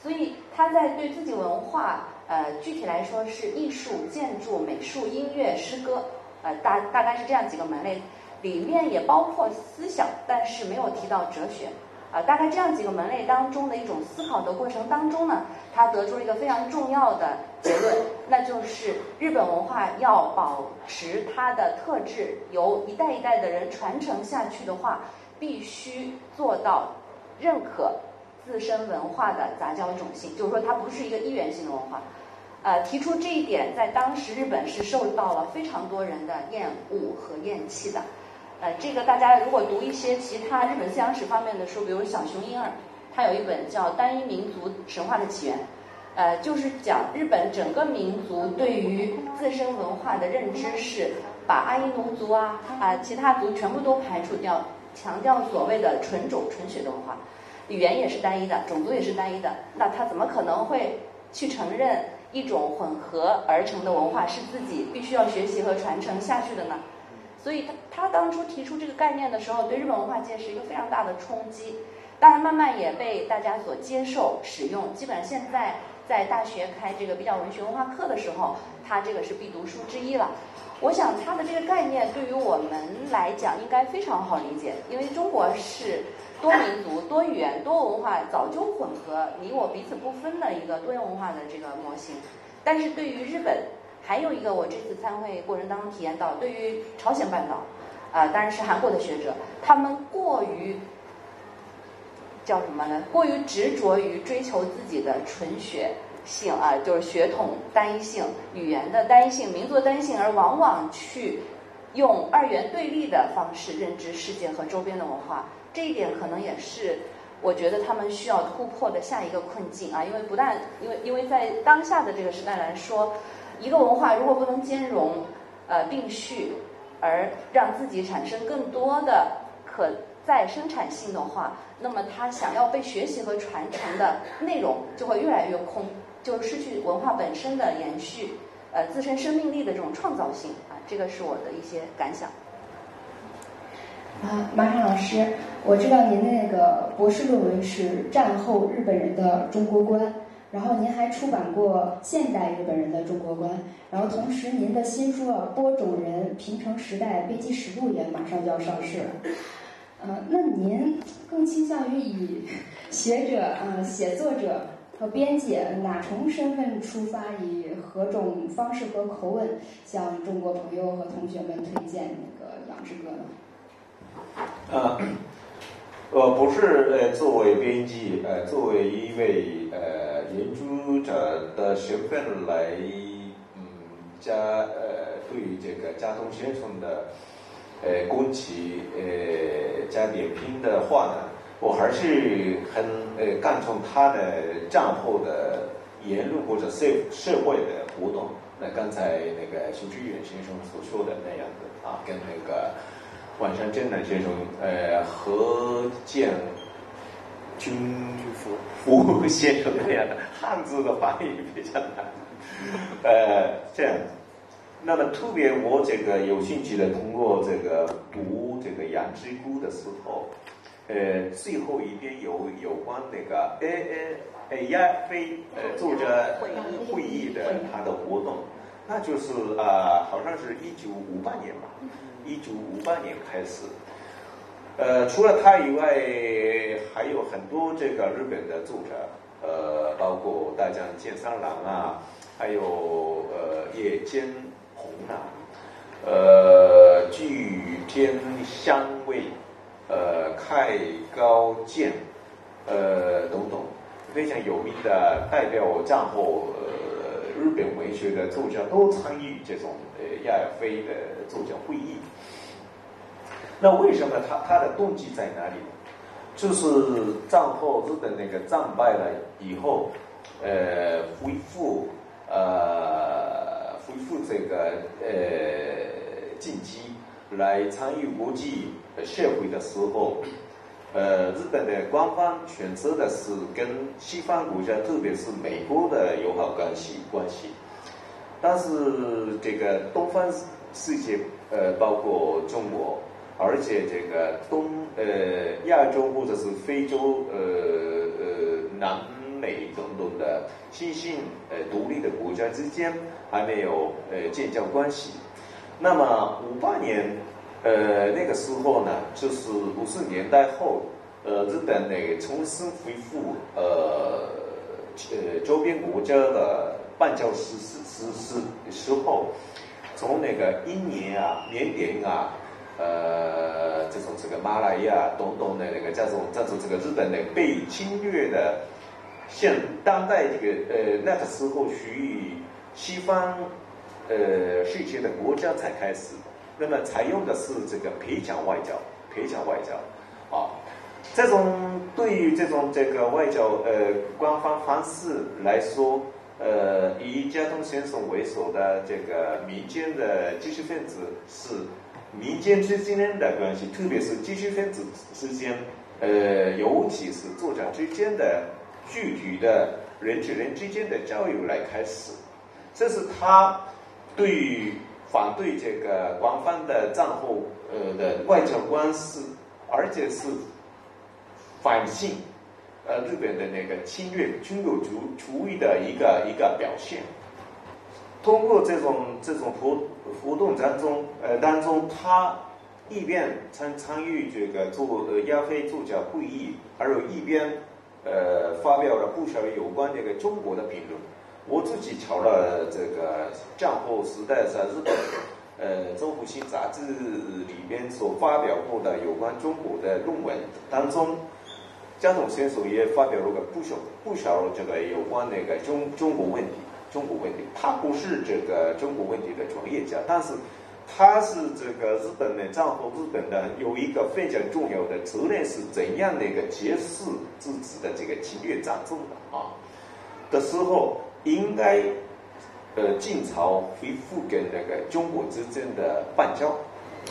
所以他在对自己文化，呃，具体来说是艺术、建筑、美术、音乐、诗歌，呃，大大概是这样几个门类，里面也包括思想，但是没有提到哲学。啊，大概这样几个门类当中的一种思考的过程当中呢，他得出了一个非常重要的结论，那就是日本文化要保持它的特质，由一代一代的人传承下去的话，必须做到认可自身文化的杂交种性，就是说它不是一个一元性的文化。呃，提出这一点，在当时日本是受到了非常多人的厌恶和厌弃的。呃，这个大家如果读一些其他日本思想史方面的书，比如小熊婴儿，他有一本叫《单一民族神话的起源》，呃，就是讲日本整个民族对于自身文化的认知是把阿伊奴族啊啊其他族全部都排除掉，强调所谓的纯种纯血的文化，语言也是单一的，种族也是单一的，那他怎么可能会去承认一种混合而成的文化是自己必须要学习和传承下去的呢？所以他他当初提出这个概念的时候，对日本文化界是一个非常大的冲击。当然，慢慢也被大家所接受使用。基本上现在在大学开这个比较文学文化课的时候，它这个是必读书之一了。我想它的这个概念对于我们来讲应该非常好理解，因为中国是多民族、多语言、多文化早就混合、你我彼此不分的一个多元文化的这个模型。但是对于日本，还有一个，我这次参会过程当中体验到，对于朝鲜半岛，啊，当然是韩国的学者，他们过于叫什么呢？过于执着于追求自己的纯血性啊，就是血统单一性、语言的单一性、民族的单一性，而往往去用二元对立的方式认知世界和周边的文化。这一点可能也是我觉得他们需要突破的下一个困境啊，因为不但因为因为在当下的这个时代来说。一个文化如果不能兼容，呃，并蓄，而让自己产生更多的可再生产性的话，那么它想要被学习和传承的内容就会越来越空，就失去文化本身的延续，呃，自身生命力的这种创造性啊，这个是我的一些感想。啊，马场老师，我知道您那个博士论文是战后日本人的中国观。然后您还出版过《现代日本人的中国观》，然后同时您的新书《啊播种人平成时代危机实录》也马上就要上市了。呃，那您更倾向于以学者、呃写作者和编辑哪重身份出发，以何种方式和口吻向中国朋友和同学们推荐那个《养之歌》呢？呃，我不是呃作为编辑，呃作为一位呃。研究者的身份来，嗯，加呃对于这个加东先生的呃攻击呃加点评的话呢，我还是很呃看重他的战后的言论或者社社会的活动。那刚才那个邱志远先生所说的那样的啊，跟那个万山真男先生呃合建。军服服先生那样的汉字的翻译非常难，呃，这样。那么特别我这个有兴趣的，通过这个读这个《羊之谷》的时候，呃，最后一边有有关那个 A A A 亚非呃作者会议的他的活动，那就是啊，好像是一九五八年吧，一九五八年开始。呃，除了他以外，还有很多这个日本的作者，呃，包括大江健三郎啊，还有呃野间红啊，呃巨天香味，呃开高健，呃等等，非常有名的代表战后呃日本文学的作家都参与这种呃亚非的作家会议。那为什么他他的动机在哪里？就是战后日本那个战败了以后，呃，恢复呃恢复这个呃晋级来参与国际社会的时候，呃，日本的官方选择的是跟西方国家，特别是美国的友好关系关系，但是这个东方世界，呃，包括中国。而且这个东呃亚洲或者是非洲呃呃南美等等的新兴呃独立的国家之间还没有呃建交关系。那么五八年呃那个时候呢，就是五十年代后，呃日本那个重新恢复呃呃周边国家的半交实施实施时候，从那个印尼啊、缅甸啊。呃，这种这个马来亚、东东的那个这种这种这个日本的被侵略的，现当代这个呃那个时候属于西方呃世界的国家才开始，那么采用的是这个赔偿外交，赔偿外交啊，这种对于这种这个外交呃官方方式来说，呃以交通先生为首的这个民间的知识分子是。民间之间的关系，特别是知识分子之间，呃，尤其是作者之间的具体的人与人之间的交流来开始，这是他对于反对这个官方的战后呃的外交关系，而且是反省呃日本的那个侵略军国主主义的一个一个表现。通过这种这种活活动当中，呃当中，他一边参参与这个做呃亚非作家会议，而有一边呃发表了不少有关这个中国的评论。我自己瞧了这个战后时代在日本呃《中国新杂志》里边所发表过的有关中国的论文当中，江总先生也发表了个不少不少这个有关那个中中国问题。中国问题，他不是这个中国问题的专业家，但是他是这个日本的战后日本的有一个非常重要的责任是怎样的一个结束自己的这个侵略战争的啊。的时候，应该呃晋朝恢复跟那个中国之间的邦交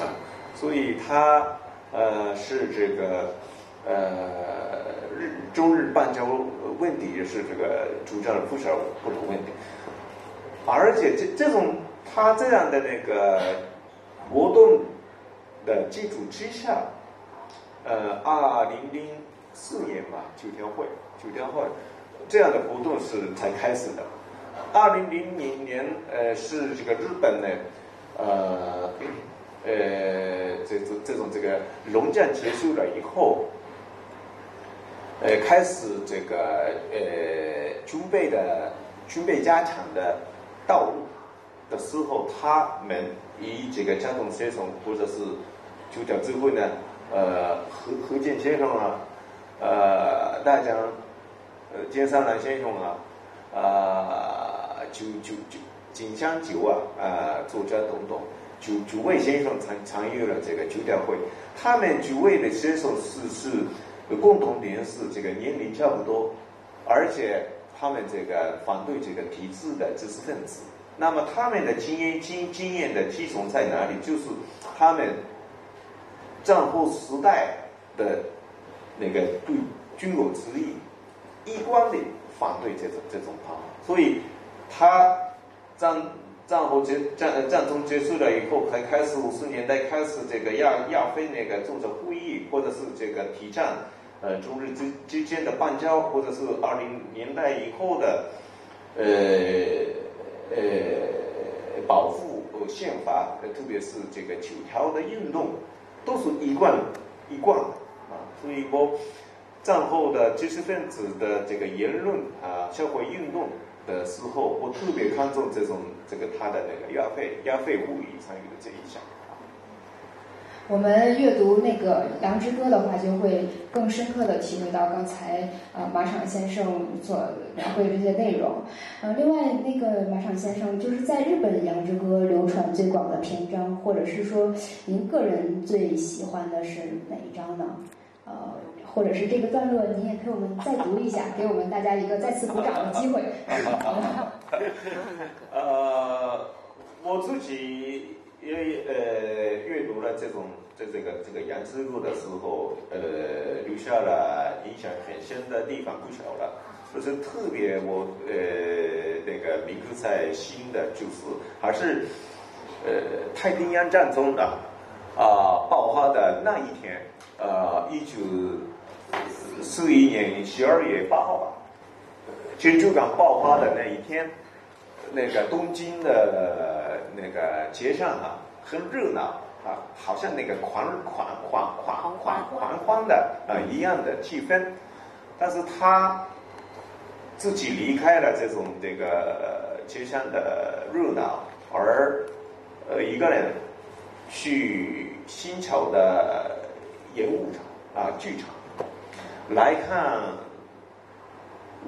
啊，所以他呃是这个呃日中日邦交问题也是这个主张了不少不同问题。而且这这种他这样的那个活动的基础之下，呃，二零零四年吧，九条会，九条会这样的活动是才开始的。二零零零年，呃，是这个日本呢，呃，呃，这这这种这个龙战结束了以后，呃，开始这个呃军备的军备加强的。道路的时候，他们以这个江总先生或者是九条智慧呢，呃，何何建先生啊，呃，大江，呃，金三郎先生啊，啊，九九九锦香九啊，啊，作家等等，九九位先生参参与了这个九条会，他们九位的先生是是共同点是这个年龄差不多，而且。他们这个反对这个体制的知识分子，那么他们的经验经经验的基础在哪里？就是他们战后时代的那个对军国主义一贯的反对这种这种方法，所以他战战后结战战争结束了以后，才开始五十年代开始这个亚亚非那个组织会议，或者是这个提倡。呃，中日之之间的邦交，或者是二零年代以后的，呃呃保护宪法，特别是这个九条的运动，都是一贯一贯的啊。所以我战后的知识分子的这个言论啊，社会运动的时候，我特别看重这种这个他的那个亚非亚非物语参与的这一项。我们阅读那个《羊之歌》的话，就会更深刻的体会到刚才呃马场先生所描绘的这些内容。呃，另外那个马场先生就是在日本《羊之歌》流传最广的篇章，或者是说您个人最喜欢的是哪一章呢？呃，或者是这个段落，您也陪我们再读一下，给我们大家一个再次鼓掌的机会。呃，我自己。因为呃，阅读了这种这这个这个杨之路的时候，呃，留下了印象很深的地方不少了。就是特别我呃那个铭刻在心的，就是还是呃太平洋战争的啊爆发的那一天，呃一九四一年十二月八号吧，珍珠港爆发的那一天。那个东京的那个街上啊，很热闹啊，好像那个狂狂狂狂狂狂欢的啊一样的气氛。但是他自己离开了这种这个街上的热闹，而呃一个人去新桥的演武场啊剧场来看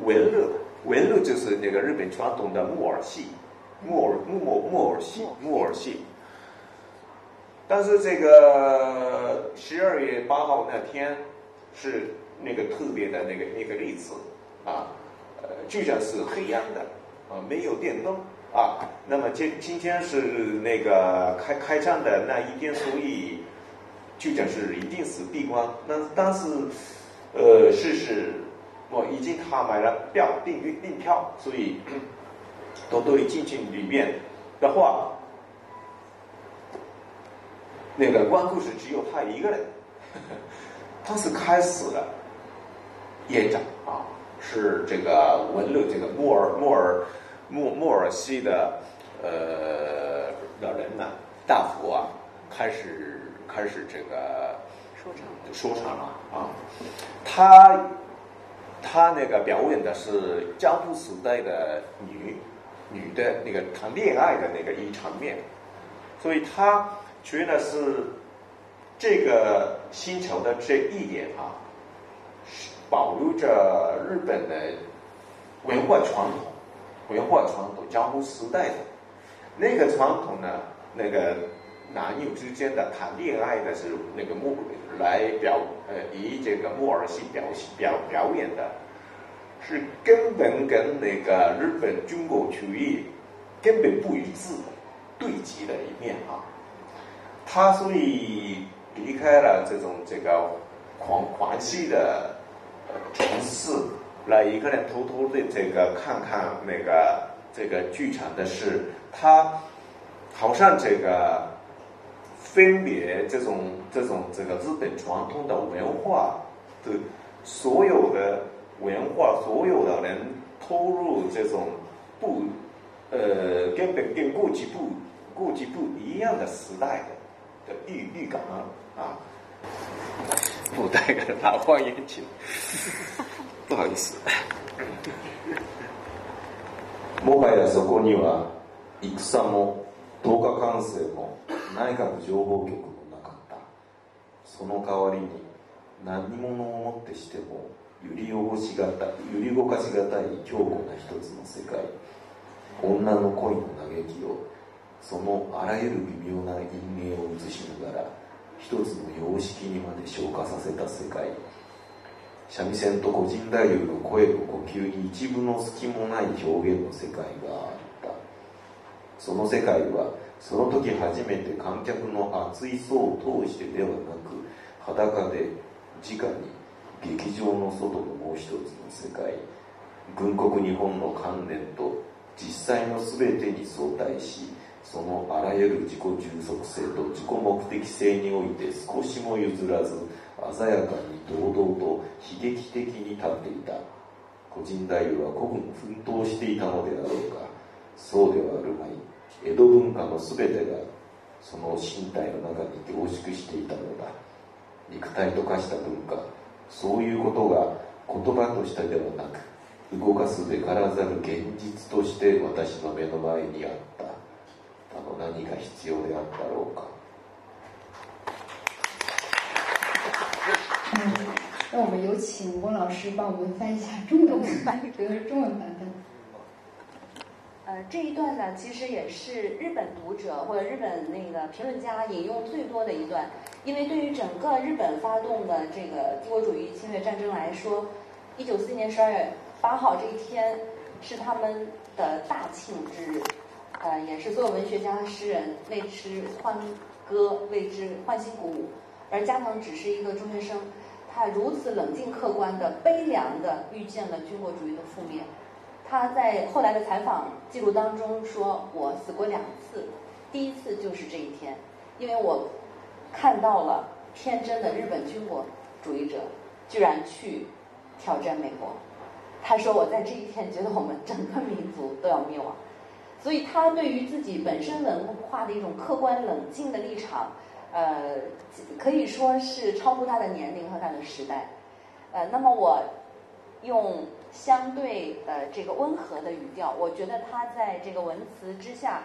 文乐。文乐就是那个日本传统的木偶戏，木偶木木木偶戏木偶戏。但是这个十二月八号那天是那个特别的那个那个例子啊，呃，剧场是黑暗的啊，没有电灯啊。那么今今天是那个开开唱的那一天，所以剧场是一定是闭关。那但是呃，是是。我已经他买了票订订订票，所以都都已进去里面的话，那个关故事只有他一个人。他是开始了演讲啊，是这个文乐这个莫尔莫尔莫莫尔西的呃老人呢大佛啊，开始开始这个说唱说唱了啊，他。他那个表演的是江户时代的女女的那个谈恋爱的那个一场面，所以他觉得是这个星球的这一点啊，保留着日本的文化传统，文化传统江户时代的那个传统呢，那个男女之间的谈恋爱的是那个木来表。呃，以这个木偶戏表表表演的，是根本跟那个日本军国主义根本不一致的对极的一面啊。他所以离开了这种这个狂狂戏的城市，来一个人偷偷的这个看看那个这个剧场的事，他好像这个。分别这种这种这个日本传统的文化的所有的文化，所有的人投入这种不呃根本跟过去不过去不一样的时代的的预预感啊啊，不带个拿望远镜，不好意思。もはやそこには戦も等価感性も内閣情報局もなかった。その代わりに何者をもってしても揺り動しがた揺り動かしがたい強固な一つの世界。女の恋の嘆きをそのあらゆる微妙な陰影を映しながら一つの様式にまで昇華させた世界。三味線と個人太夫の声と呼吸に一部の隙もない表現の世界があった。その世界はその時初めて観客の熱い層を通してではなく裸で直に劇場の外のもう一つの世界軍国日本の観念と実際の全てに相対しそのあらゆる自己充足性と自己目的性において少しも譲らず鮮やかに堂々と悲劇的に立っていた。個人太夫は古軍奮闘していたのであろうか。そうではあるまい。江戸文化の全てがその身体の中に凝縮していたのだ。肉体と化した文化。そういうことが言葉としてではなく動かすべからざる現実として私の目の前にあったあの何が必要であったろうか嗯，让我们有请翁老师帮我们翻译一下中文版，和 中文版本。呃，这一段呢，其实也是日本读者或者日本那个评论家引用最多的一段，因为对于整个日本发动的这个帝国主义侵略战争来说，一九四一年十二月八号这一天是他们的大庆之日，呃，也是所有文学家、诗人为之欢歌、为之欢欣鼓舞。而加藤只是一个中学生，他如此冷静客观的、悲凉的预见了军国主义的覆灭。他在后来的采访记录当中说：“我死过两次，第一次就是这一天，因为我看到了天真的日本军国主义者居然去挑战美国。”他说：“我在这一天觉得我们整个民族都要灭亡。”所以，他对于自己本身文化的一种客观冷静的立场。呃，可以说是超乎他的年龄和他的时代。呃，那么我用相对呃这个温和的语调，我觉得他在这个文词之下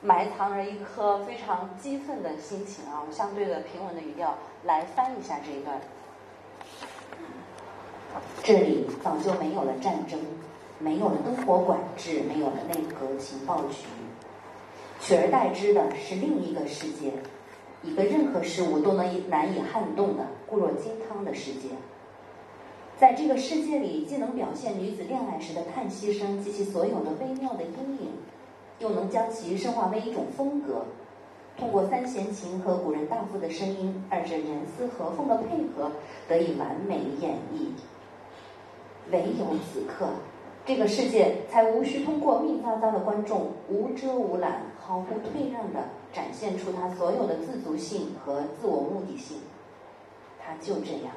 埋藏着一颗非常激愤的心情啊，相对的平稳的语调来翻译一下这一段。这里早就没有了战争，没有了灯火管制，没有了内阁情报局，取而代之的是另一个世界。一个任何事物都能难以撼动的固若金汤的世界，在这个世界里，既能表现女子恋爱时的叹息声及其所有的微妙的阴影，又能将其升华为一种风格，通过三弦琴和古人大夫的声音，二者严丝合缝的配合，得以完美演绎。唯有此刻，这个世界才无需通过密匝匝的观众，无遮无拦、毫不退让的。展现出他所有的自足性和自我目的性，他就这样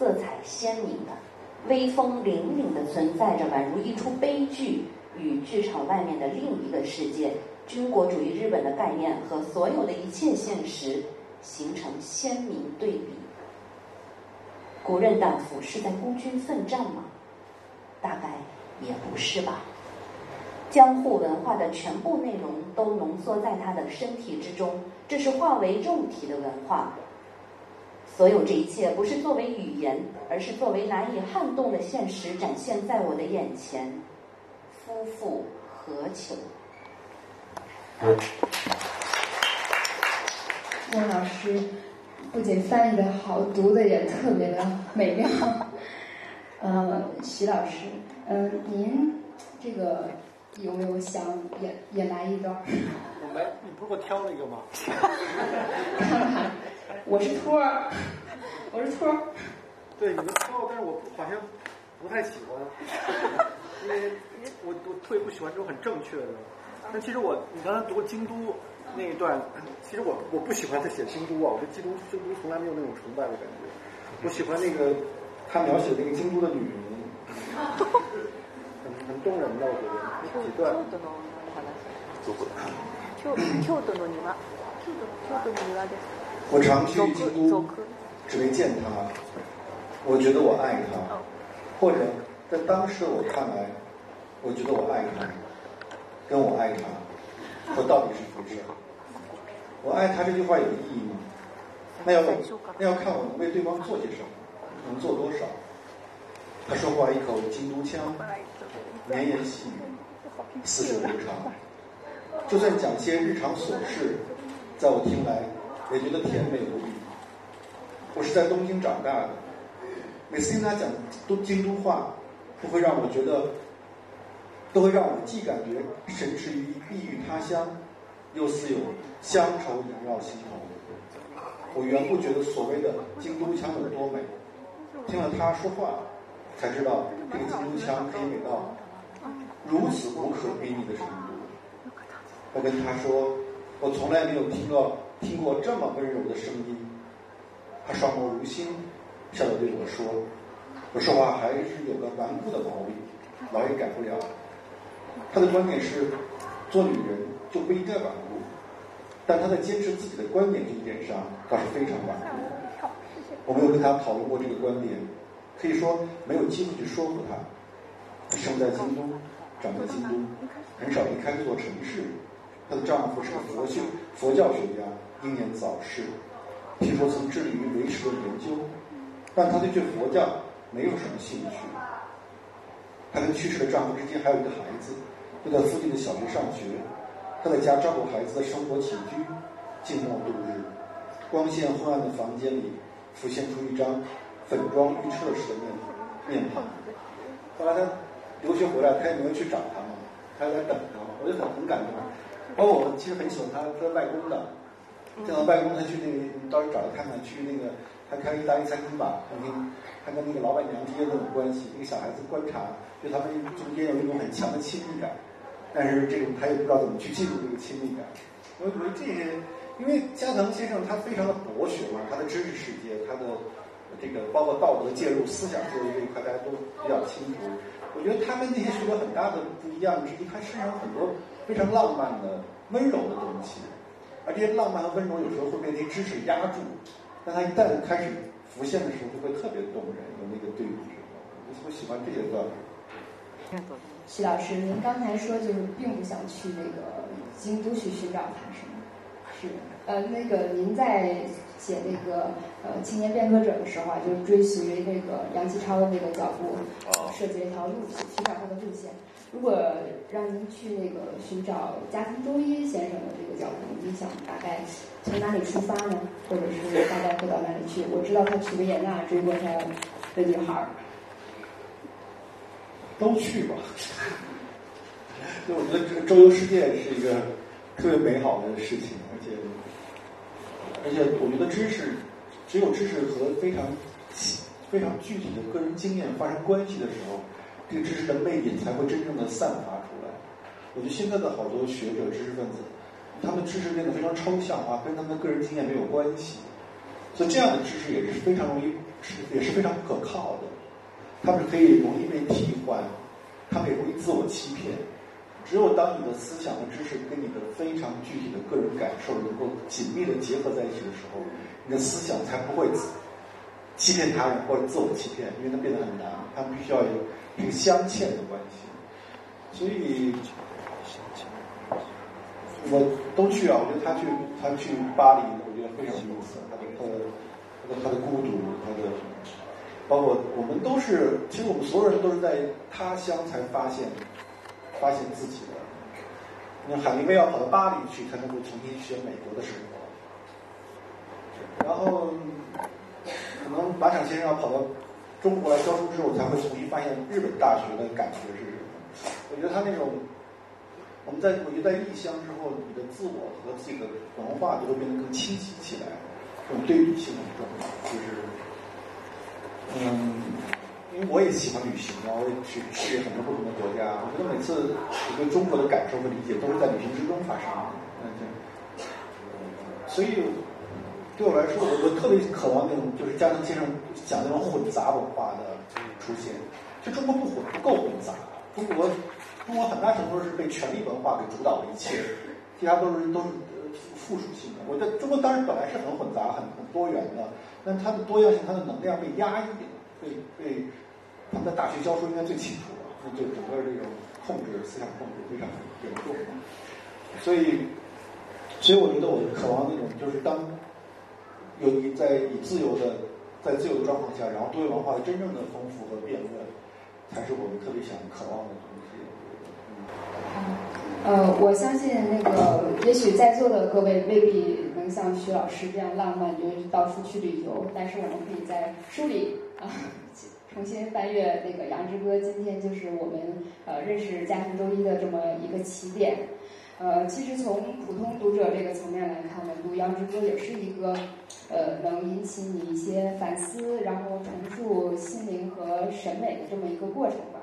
色彩鲜明的、威风凛凛的存在着，宛如一出悲剧与剧场外面的另一个世界——军国主义日本的概念和所有的一切现实形成鲜明对比。古任大夫是在孤军奋战吗？大概也不是吧。江户文化的全部内容都浓缩在他的身体之中，这是化为肉体的文化。所有这一切不是作为语言，而是作为难以撼动的现实展现在我的眼前。夫复何求？孟老师不仅翻译的好，读的也特别的美妙。呃，徐老师，嗯，您这个。有没有想也也来一段？我没，你不是给我挑了一个吗？看看，我是托儿，我是托儿。对，你们挑，但是我好像不太喜欢，因为我我特别不喜欢这种很正确的。但其实我，你刚才读京都那一段，其实我我不喜欢他写京都啊，我对京都京都从来没有那种崇拜的感觉。我喜欢那个他描写那个京都的女人，很很动人的，我觉得。京都の話。京京都の庭。京都の庭です。 我常去京都，只为见他。我觉得我爱他，或者在当时的我看来，我觉得我爱他，跟我爱他，我到底是不是？我爱他这句话有意义吗？那要那要看我能为对方做些什么，能做多少。他说话一口京都腔，绵言细语。似水流长，就算讲些日常琐事，在我听来也觉得甜美无比。我是在东京长大的，每次听他讲都京都话，都会让我觉得，都会让我既感觉神驰于异域他乡，又似有乡愁萦绕心头。我原不觉得所谓的京都腔有多美，听了他说话，才知道这个京都腔可以美到。如此无可比拟的程度，我跟他说，我从来没有听到听过这么温柔的声音。他双眸如星，笑着对我说：“我说话还是有个顽固的毛病，老也改不了。”他的观点是，做女人就不应该顽固，但他在坚持自己的观点这一点上倒是非常顽固。我没有跟他讨论过这个观点，可以说没有机会去说服他。他生在京都，长在京都，很少离开这座城市。她的丈夫是个佛学佛教学家，英年早逝。听说曾致力于维持的研究，但她对这佛教没有什么兴趣。她跟去世的丈夫之间还有一个孩子，就在附近的小学上学。她在家照顾孩子的生活起居，静默度日。光线昏暗的房间里，浮现出一张粉妆玉澈似的面面庞。后来她留学回来，她也没有去找他嘛，她在等他嘛，我就很很感动。包括我其实很喜欢她，她外公的。见到外公，他去那个，到时候找他看看，去那个他开意大利餐厅吧，他跟他跟那个老板娘之间那种关系，一个小孩子观察，对他们中间有一种很强的亲密感，但是这种他也不知道怎么去进入这个亲密感。我觉得这些，因为加藤先生他非常的博学嘛，他的知识世界，他的这个包括道德介入、思想介入这一块，大家都比较清楚。我觉得他跟那些学者很大的不一样之一，他身上很多非常浪漫的、温柔的东西。而这些浪漫和温柔有时候会被那些知识压住，但它一旦开始浮现的时候，就会特别动人，有那个对比时候，我就喜欢这些段。徐老师，您刚才说就是并不想去那个京都去寻找他，是吗？是。呃，那个您在写那个呃青年变革者的时候啊，就是追随那个杨其超的那个脚步，设计了一条路线，寻找他的路线。如果让您去那个寻找加藤周一先生的这个脚步，您想大概从哪里出发呢？或者是大概会到哪里去？我知道他去维也纳追过他的女孩儿，都去吧。就我觉得这个周游世界是一个特别美好的事情，而且而且我觉得知识只有知识和非常非常具体的个人经验发生关系的时候。这个知识的魅力才会真正的散发出来。我觉得现在的好多学者、知识分子，他们知识变得非常抽象化，跟他们的个人经验没有关系。所以这样的知识也是非常容易，也是非常可靠的。他们可以容易被替换，他们也容易自我欺骗。只有当你的思想和知识跟你的非常具体的个人感受能够紧密的结合在一起的时候，你的思想才不会欺骗他人或者自我欺骗，因为它变得很难。他必须要有。这个镶嵌的关系，所以我都去啊。我觉得他去，他去巴黎，我觉得非常有意思。他的他的他的孤独，他的包括我们都是，其实我们所有人都是在他乡才发现发现自己的。那海明威要跑到巴黎去，才能够重新学美国的生活。然后可能马场先生要跑到。中国来教书之后，才会重新发现日本大学的感觉是什么。我觉得他那种，我们在我觉得在异乡之后，你的自我和自己的文化就会变得更清晰起来，这种对比性很重要。就是，嗯，因为我也喜欢旅行嘛，我也去去很多不同的国家。我觉得每次我对中国的感受和理解都是在旅行之中发生的。嗯，所以。对我来说，我我特别渴望那种就是加藤先生讲那种混杂文化的出现。就中国不混不够混杂，中国中国很大程度是被权力文化给主导了一切，其他都是都是附属性的。我觉得中国当然本来是很混杂、很很多元的，但它的多样性、它的能量被压抑了，被被他们在大学教书应该最清楚了，那就整个这种控制思想控制非常严重。所以，所以我觉得我渴望那种就是当。有以在以自由的，在自由的状况下，然后多元文化的真正的丰富和辩论，才是我们特别想渴望的东西。嗯呃，我相信那个，也许在座的各位未必能像徐老师这样浪漫，就是到处去旅游。但是我们可以在书里啊，重新翻阅那个《羊脂歌》。今天就是我们呃认识家庭周一的这么一个起点。呃，其实从普通读者这个层面来看呢，读《羊脂歌》也是一个，呃，能引起你一些反思，然后重塑心灵和审美的这么一个过程吧。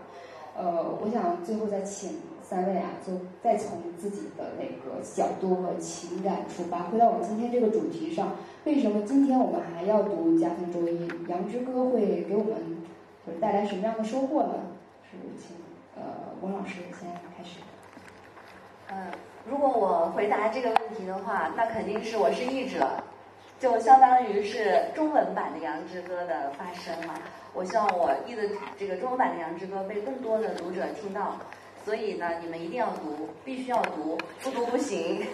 呃，我想最后再请三位啊，就再从自己的那个角度和情感出发，回到我们今天这个主题上，为什么今天我们还要读《家庭周一》？《羊之歌》会给我们就是带来什么样的收获呢？是请呃翁老师先开始。嗯。如果我回答这个问题的话，那肯定是我是译者，就相当于是中文版的《羊之歌》的发声嘛。我希望我译的这个中文版的《羊之歌》被更多的读者听到，所以呢，你们一定要读，必须要读，不读不行。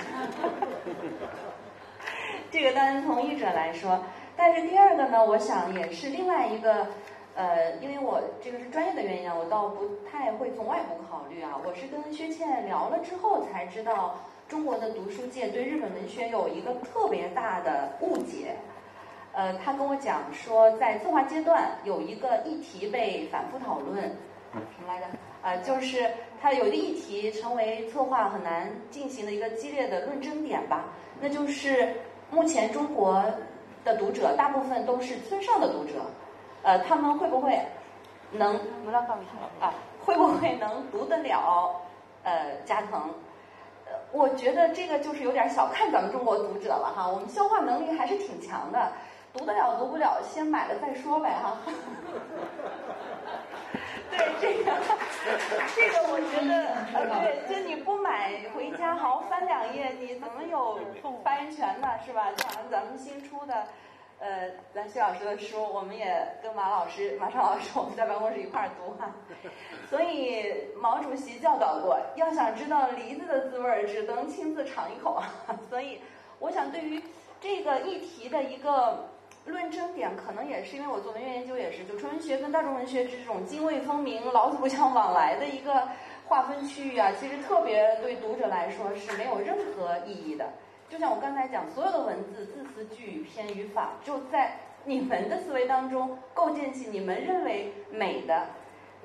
这个当然从译者来说，但是第二个呢，我想也是另外一个，呃，因为我这个是专业的原因啊，我倒不太会从外部考虑啊。我是跟薛倩聊了之后才知道，中国的读书界对日本文学有一个特别大的误解。呃，他跟我讲说，在策划阶段有一个议题被反复讨论，什么来着？呃，就是它有一个议题成为策划很难进行的一个激烈的论争点吧。那就是目前中国的读者大部分都是村上的读者，呃，他们会不会能啊？会不会能读得了呃加藤？呃，我觉得这个就是有点小看咱们中国读者了哈，我们消化能力还是挺强的。读得了读不了，先买了再说呗哈。对这个，这个我觉得，呃，对，就你不买回家好好翻两页，你怎么有发言权呢？是吧？像咱们新出的，呃，咱徐老师的书，我们也跟马老师、马超老师，我们在办公室一块儿读哈。所以毛主席教导过，要想知道梨子的滋味，只能亲自尝一口。所以，我想对于这个议题的一个。论争点可能也是因为我做文学研究，也是就纯文学跟大众文学这种泾渭分明、老死不相往来的一个划分区域啊，其实特别对读者来说是没有任何意义的。就像我刚才讲，所有的文字、字词、句语、篇语法，就在你们的思维当中构建起你们认为美的、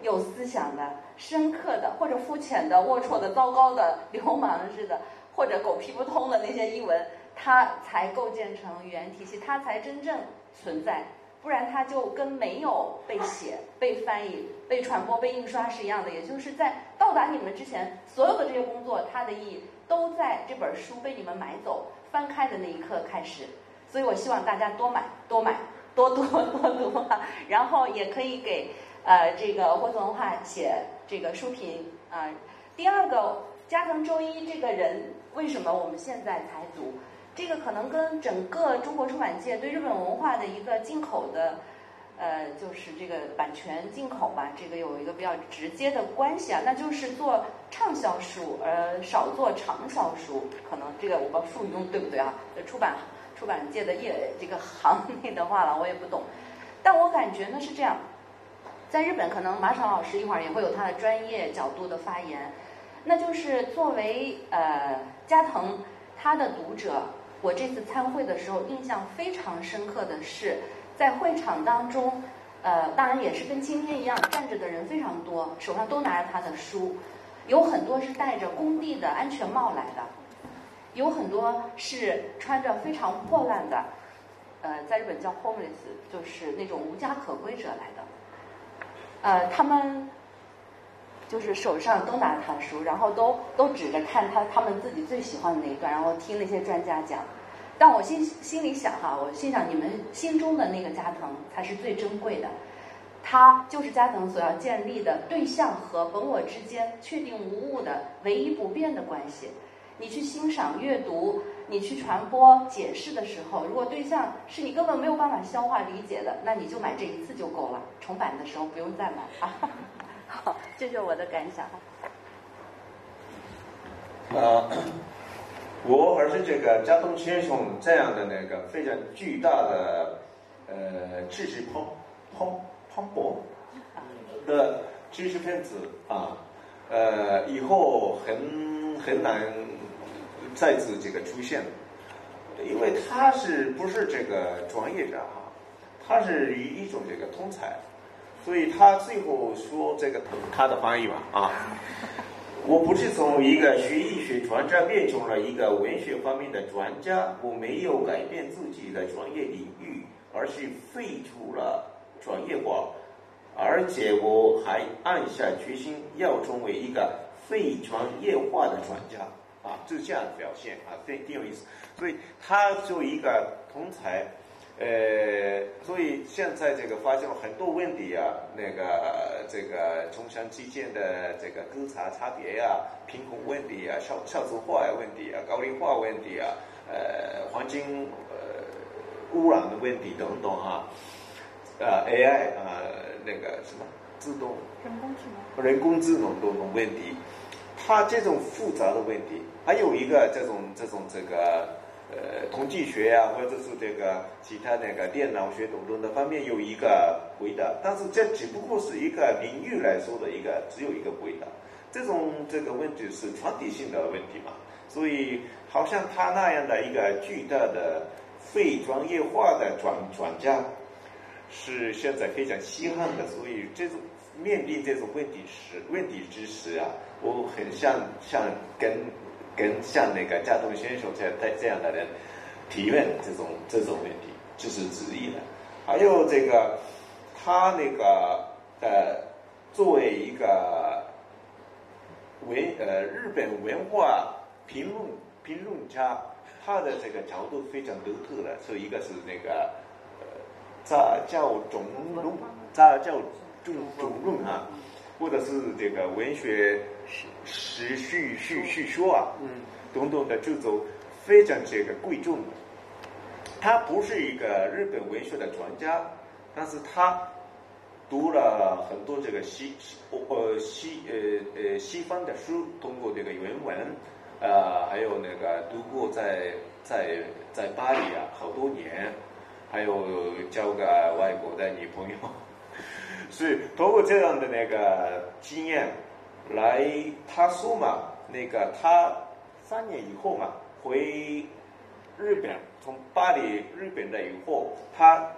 有思想的、深刻的，或者肤浅的、龌龊的、糟糕的、流氓似的，或者狗屁不通的那些译文。它才构建成语言体系，它才真正存在，不然它就跟没有被写、被翻译、被传播、被印刷是一样的。也就是在到达你们之前，所有的这些工作，它的意义都在这本书被你们买走、翻开的那一刻开始。所以我希望大家多买、多买、多读、多读，然后也可以给呃这个霍子文化写这个书评啊。第二个，加藤周一这个人，为什么我们现在才读？这个可能跟整个中国出版界对日本文化的一个进口的，呃，就是这个版权进口吧，这个有一个比较直接的关系啊，那就是做畅销书，而少做长销书。可能这个我不附庸对不对啊？出版出版界的业这个行内的话了，我也不懂。但我感觉呢是这样，在日本可能马场老师一会儿也会有他的专业角度的发言，那就是作为呃加藤他的读者。我这次参会的时候，印象非常深刻的是，在会场当中，呃，当然也是跟今天一样，站着的人非常多，手上都拿着他的书，有很多是戴着工地的安全帽来的，有很多是穿着非常破烂的，呃，在日本叫 homeless，就是那种无家可归者来的，呃，他们。就是手上都拿着他书，然后都都指着看他他们自己最喜欢的那一段，然后听那些专家讲。但我心心里想哈，我心想你们心中的那个加藤才是最珍贵的，他就是加藤所要建立的对象和本我之间确定无误的唯一不变的关系。你去欣赏、阅读，你去传播、解释的时候，如果对象是你根本没有办法消化理解的，那你就买这一次就够了，重版的时候不用再买啊。好，这是我的感想。啊，我还是这个加藤先生这样的那个非常巨大的呃知识蓬蓬蓬勃的知识分子啊，呃，以后很很难再次这个出现，因为他是不是这个专业的哈，他是一一种这个通才。所以他最后说这个他的翻译吧啊，我不是从一个学医学专家变成了一个文学方面的专家，我没有改变自己的专业领域，而是废除了专业化，而且我还暗下决心要成为一个非专业化的专家啊，就这样表现啊，挺挺有意思。所以他作为一个通才。呃，所以现在这个发现了很多问题啊，那个这个中山基建的这个沟差差别呀，贫困问题啊，少少子化问题啊，高龄化问题啊，呃，环境呃污染的问题等等哈，呃 AI 啊那个什么自动人工智能，人工智能等等问题，它这种复杂的问题，还有一个这种这种这个呃统计学呀、或者是这个其他那个电脑学等等的方面有一个回答，但是这只不过是一个领域来说的一个只有一个回答，这种这个问题是全体性的问题嘛，所以好像他那样的一个巨大的非专业化的转转家。是现在非常稀罕的，所以这种面对这种问题时问题之时啊，我很像像跟跟像那个加藤先生这样这样的人提问这种这种问题，这是之一的。还有这个他那个呃，作为一个文呃日本文化评论评论家，他的这个角度非常独特的，所以一个是那个呃。杂教总论，杂教总总论啊，或者是这个文学史叙叙叙说啊，嗯等等的这种非常这个贵重的。他不是一个日本文学的专家，但是他读了很多这个西呃西呃呃西方的书，通过这个原文，呃还有那个读过在在在巴黎啊好多年。还有交个外国的女朋友，所以通过这样的那个经验来，他说嘛，那个他三年以后嘛回日本，从巴黎日本的以后，他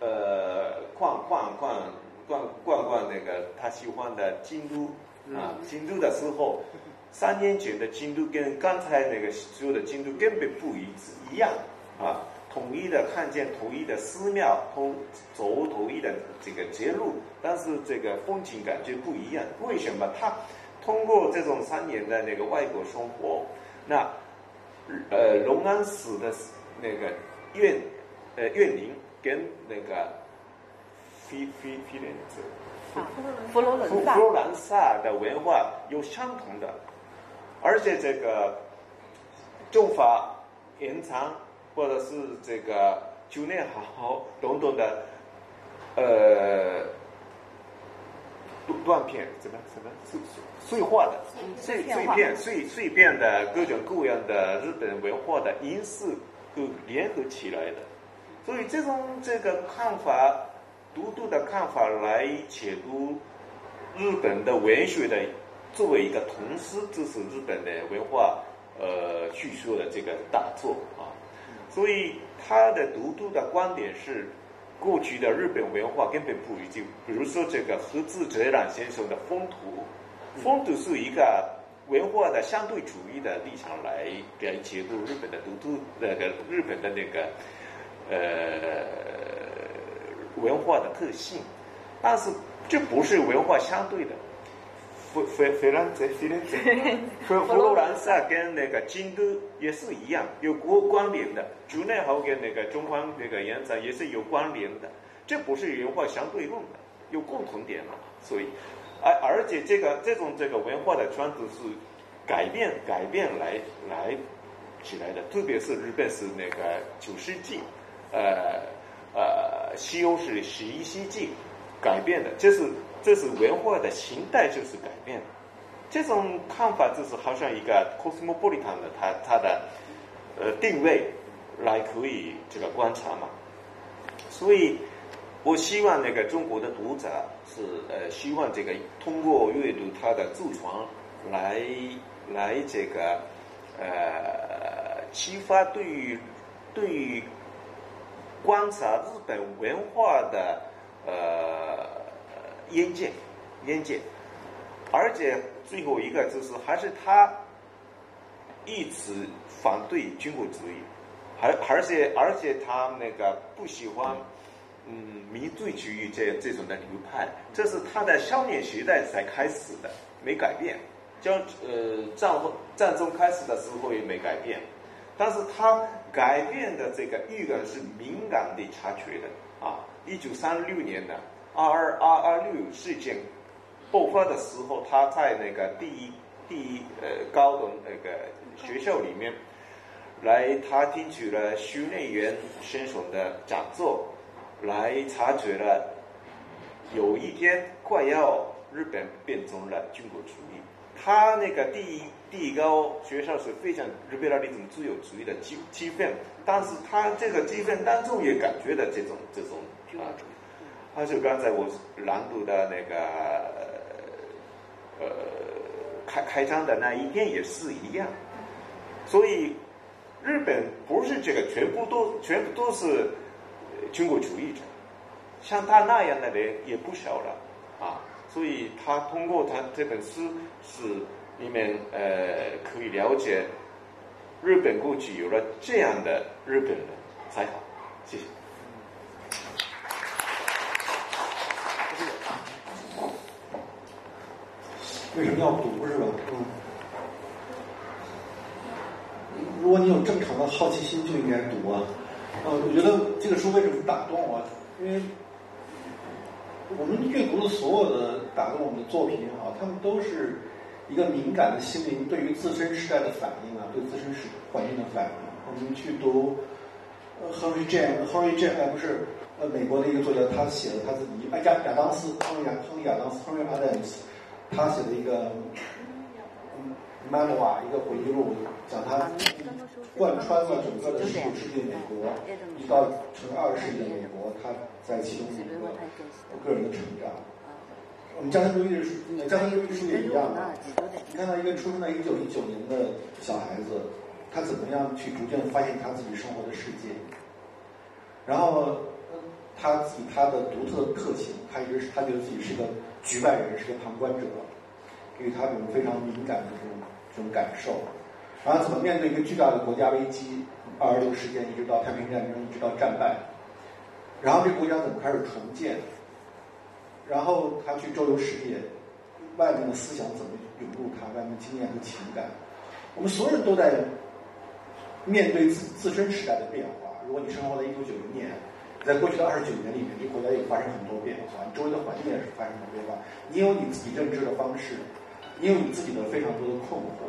呃逛逛逛逛逛逛那个他喜欢的京都啊，京都的时候，三年前的京都跟刚才那个说的京都根本不一致一样啊。统一的看见，统一的寺庙，同走统一的这个街路，但是这个风景感觉不一样。为什么？他通过这种三年的那个外国生活，那呃隆安寺的那个院呃院林跟那个菲菲菲兰子佛罗伦萨佛罗伦萨的文化有相同的，而且这个中法延长。或者是这个酒内好等等的，呃，断片怎么怎么碎碎碎化的碎碎片碎碎片的各种各样的日本文化的因素都联合起来的，所以这种这个看法，独独的看法来解读日本的文学的作为一个同时，这是日本的文化呃叙述的这个大作啊。所以他的独特的观点是，过去的日本文化根本不一致。比如说这个何志哲朗先生的风土，风土是一个文化的相对主义的立场来来解读日本的独特那个日本的那个呃文化的特性，但是这不是文化相对的。弗弗弗兰泽，弗兰泽，弗佛罗伦萨跟那个京都也是一样，有国关联的。竹内好跟那个中方那个原则也是有关联的，这不是文化相对论的，有共同点的。所以，而而且这个这种这个文化的传统是改变改变来来起来的，特别是日本是那个九世纪，呃呃，西欧是十一世纪改变的，这是。这是文化的形态就是改变，这种看法就是好像一个 cosmopolitan 的它它的呃定位来可以这个观察嘛，所以我希望那个中国的读者是呃希望这个通过阅读他的著传来来这个呃启发对于对于观察日本文化的呃。烟界，烟界，而且最后一个就是还是他一直反对军国主义，还而且而且他那个不喜欢嗯民族主义这这种的流派，这是他的少年时代才开始的，没改变。将呃战后战争开始的时候也没改变，但是他改变的这个预感是敏感的察觉的啊，一九三六年的。二二二二六事件爆发的时候，他在那个第一第一呃高等那个学校里面，来他听取了徐内元先生的讲座，来察觉了有一天快要日本变成了军国主义。他那个第一第一高学校是非常日本的那种自由主义的气气氛，但是他这个气氛当中也感觉到这种这种啊，他就刚才我朗读的那个呃开开张的那一篇也是一样，所以日本不是这个全部都全部都是军国主义者，像他那样的人也不少了啊。所以他通过他这本书是里面呃可以了解日本过去有了这样的日本人才好，谢谢。为什么要读是吧？嗯。如果你有正常的好奇心，就应该读啊。呃，我觉得这个书为什么打动我？因为我们阅读的所有的打动我们的作品也好，他们都是一个敏感的心灵对于自身时代的反应啊，对自身时环境的反应。我们去读呃，Henry James，Henry James 不是呃美国的一个作家，他写的他自己哎亚亚当斯，亨利亚亨利亚当斯，Henry Adams，他写的一个 memoir 一个回忆录，讲他贯穿了整个的十九世纪美国，一直到成二十世纪美国，他在其中一个个人的成长。我们加藤周一的书，加藤周一书也一样的。你看到一个出生在一九一九年的小孩子，他怎么样去逐渐发现他自己生活的世界？然后他以他的独特的特性，他一直他觉得自己是个局外人，是个旁观者，给予他这种非常敏感的这种这种感受。然后怎么面对一个巨大的国家危机，二二六事件一直到太平战争，一直到战败，然后这国家怎么开始重建？然后他去周游世界，外面的思想怎么涌入他，外面经验和情感，我们所有人都在面对自自身时代的变化。如果你生活在一九九零年，在过去的二十九年里面，这国家也发生很多变化，你周围的环境也是发生了变化。你有你自己认知的方式，你有你自己的非常多的困惑。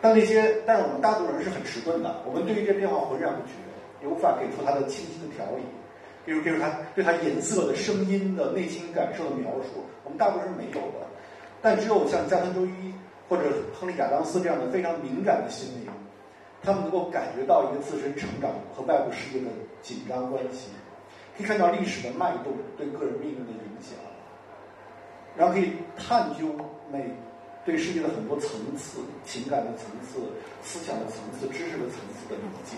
但那些，但是我们大多数人是很迟钝的，我们对于这变化浑然不觉，也无法给出它的清晰的条理。比如，比如它对它颜色的、声音的、内心感受的描述，我们大部分是没有的。但只有像加藤周一或者亨利亚当斯这样的非常敏感的心灵，他们能够感觉到一个自身成长和外部世界的紧张关系，可以看到历史的脉动对个人命运的影响，然后可以探究每对世界的很多层次、情感的层次、思想的层次、知识的层次的理解。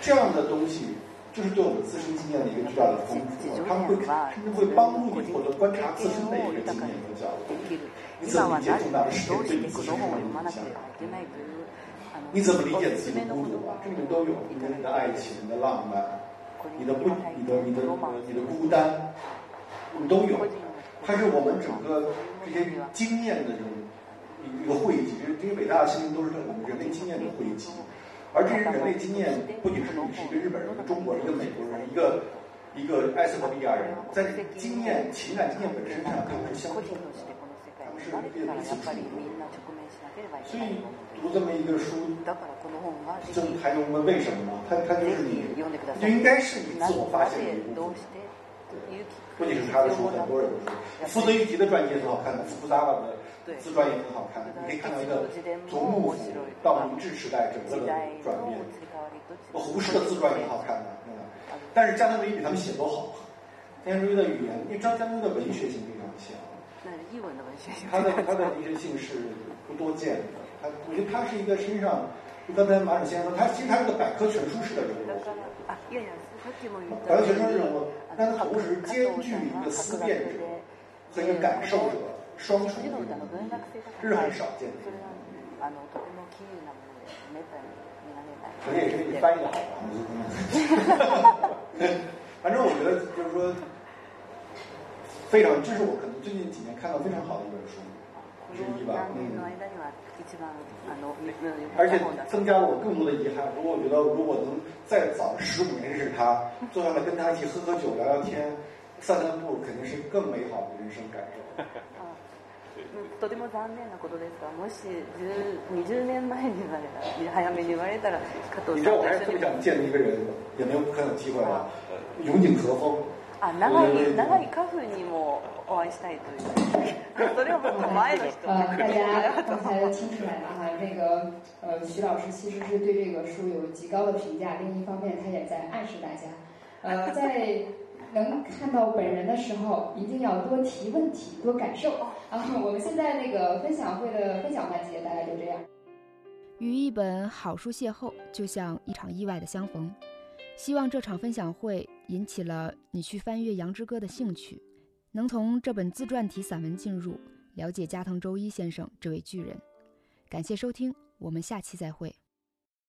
这样的东西。就是对我们自身经验的一个巨大的丰富，他们会甚至会帮助你获得观察自身的一个经验和角度。你怎么理解重大的事件对你自身有什么影响？你怎么理解自己的孤独啊？这里面都有，你的爱情、你的浪漫、你的不、你的、你的、你的孤单，你都有。它是我们整个这些经验的这种一个汇集，这些伟大的心灵都是我们人类经验的汇集。而这些人类经验不仅是你是一个日本人、一个中国人、一个美国人、一个一个埃塞俄比亚人，在经验、情感经验本身上，他们是相通的，他们是彼此处理的。所以读这么一个书，就还用问为什么呢？他他就是你，就应该是你自我发现的一部分。不仅是他的书，很多人的书。福泽谕吉的传记很好看的，福萨瓦的。自传也很好看，你可以看到一个从幕府到明治时代整个的转变。胡适的自传也很好看的，但是加藤维比他们写都好。加藤维的语言，因为张加藤的文学性非常强。那是译文的文学性。他的他的文学性是不多见的。他我觉得他是一个身上，就刚才马首先生说，他其实他是个百科全书式的人物。百科全书式人物，但他同时兼具一个思辨者和一个感受者。双重的，这是很少见的。可能也是你翻译的好吧。反正我觉得就是说，非常，这是我可能最近几年看到非常好的一本书之一吧。嗯。而且增加了我更多的遗憾。如果我觉得如果能再早十五年认识他，坐下来跟他一起喝喝酒、聊聊天、散散步，肯定是更美好的人生感受。 とても残念なことですが、もし10 20年前に言われたら、早めに言われたら、加藤你知道我还さんと一緒に特别想见一个人，也没有很有机会了，永井和风。 あ長い長いカフにもお会いしたいという。それをもっと前の人。呃，大家刚才听出来了哈，这个呃，徐老师其实是对这个书有极高的评价，另一方面他也在暗示大家，呃，在能看到本人的时候，一定要多提问题，多感受啊。我们现在那个分享会的分享环节大概就这样。与一本好书邂逅，就像一场意外的相逢。 希望这场分享会引起了你去翻阅《羊之歌》的兴趣，能从这本自传体散文进入，了解加藤周一先生这位巨人。感谢收听，我们下期再会。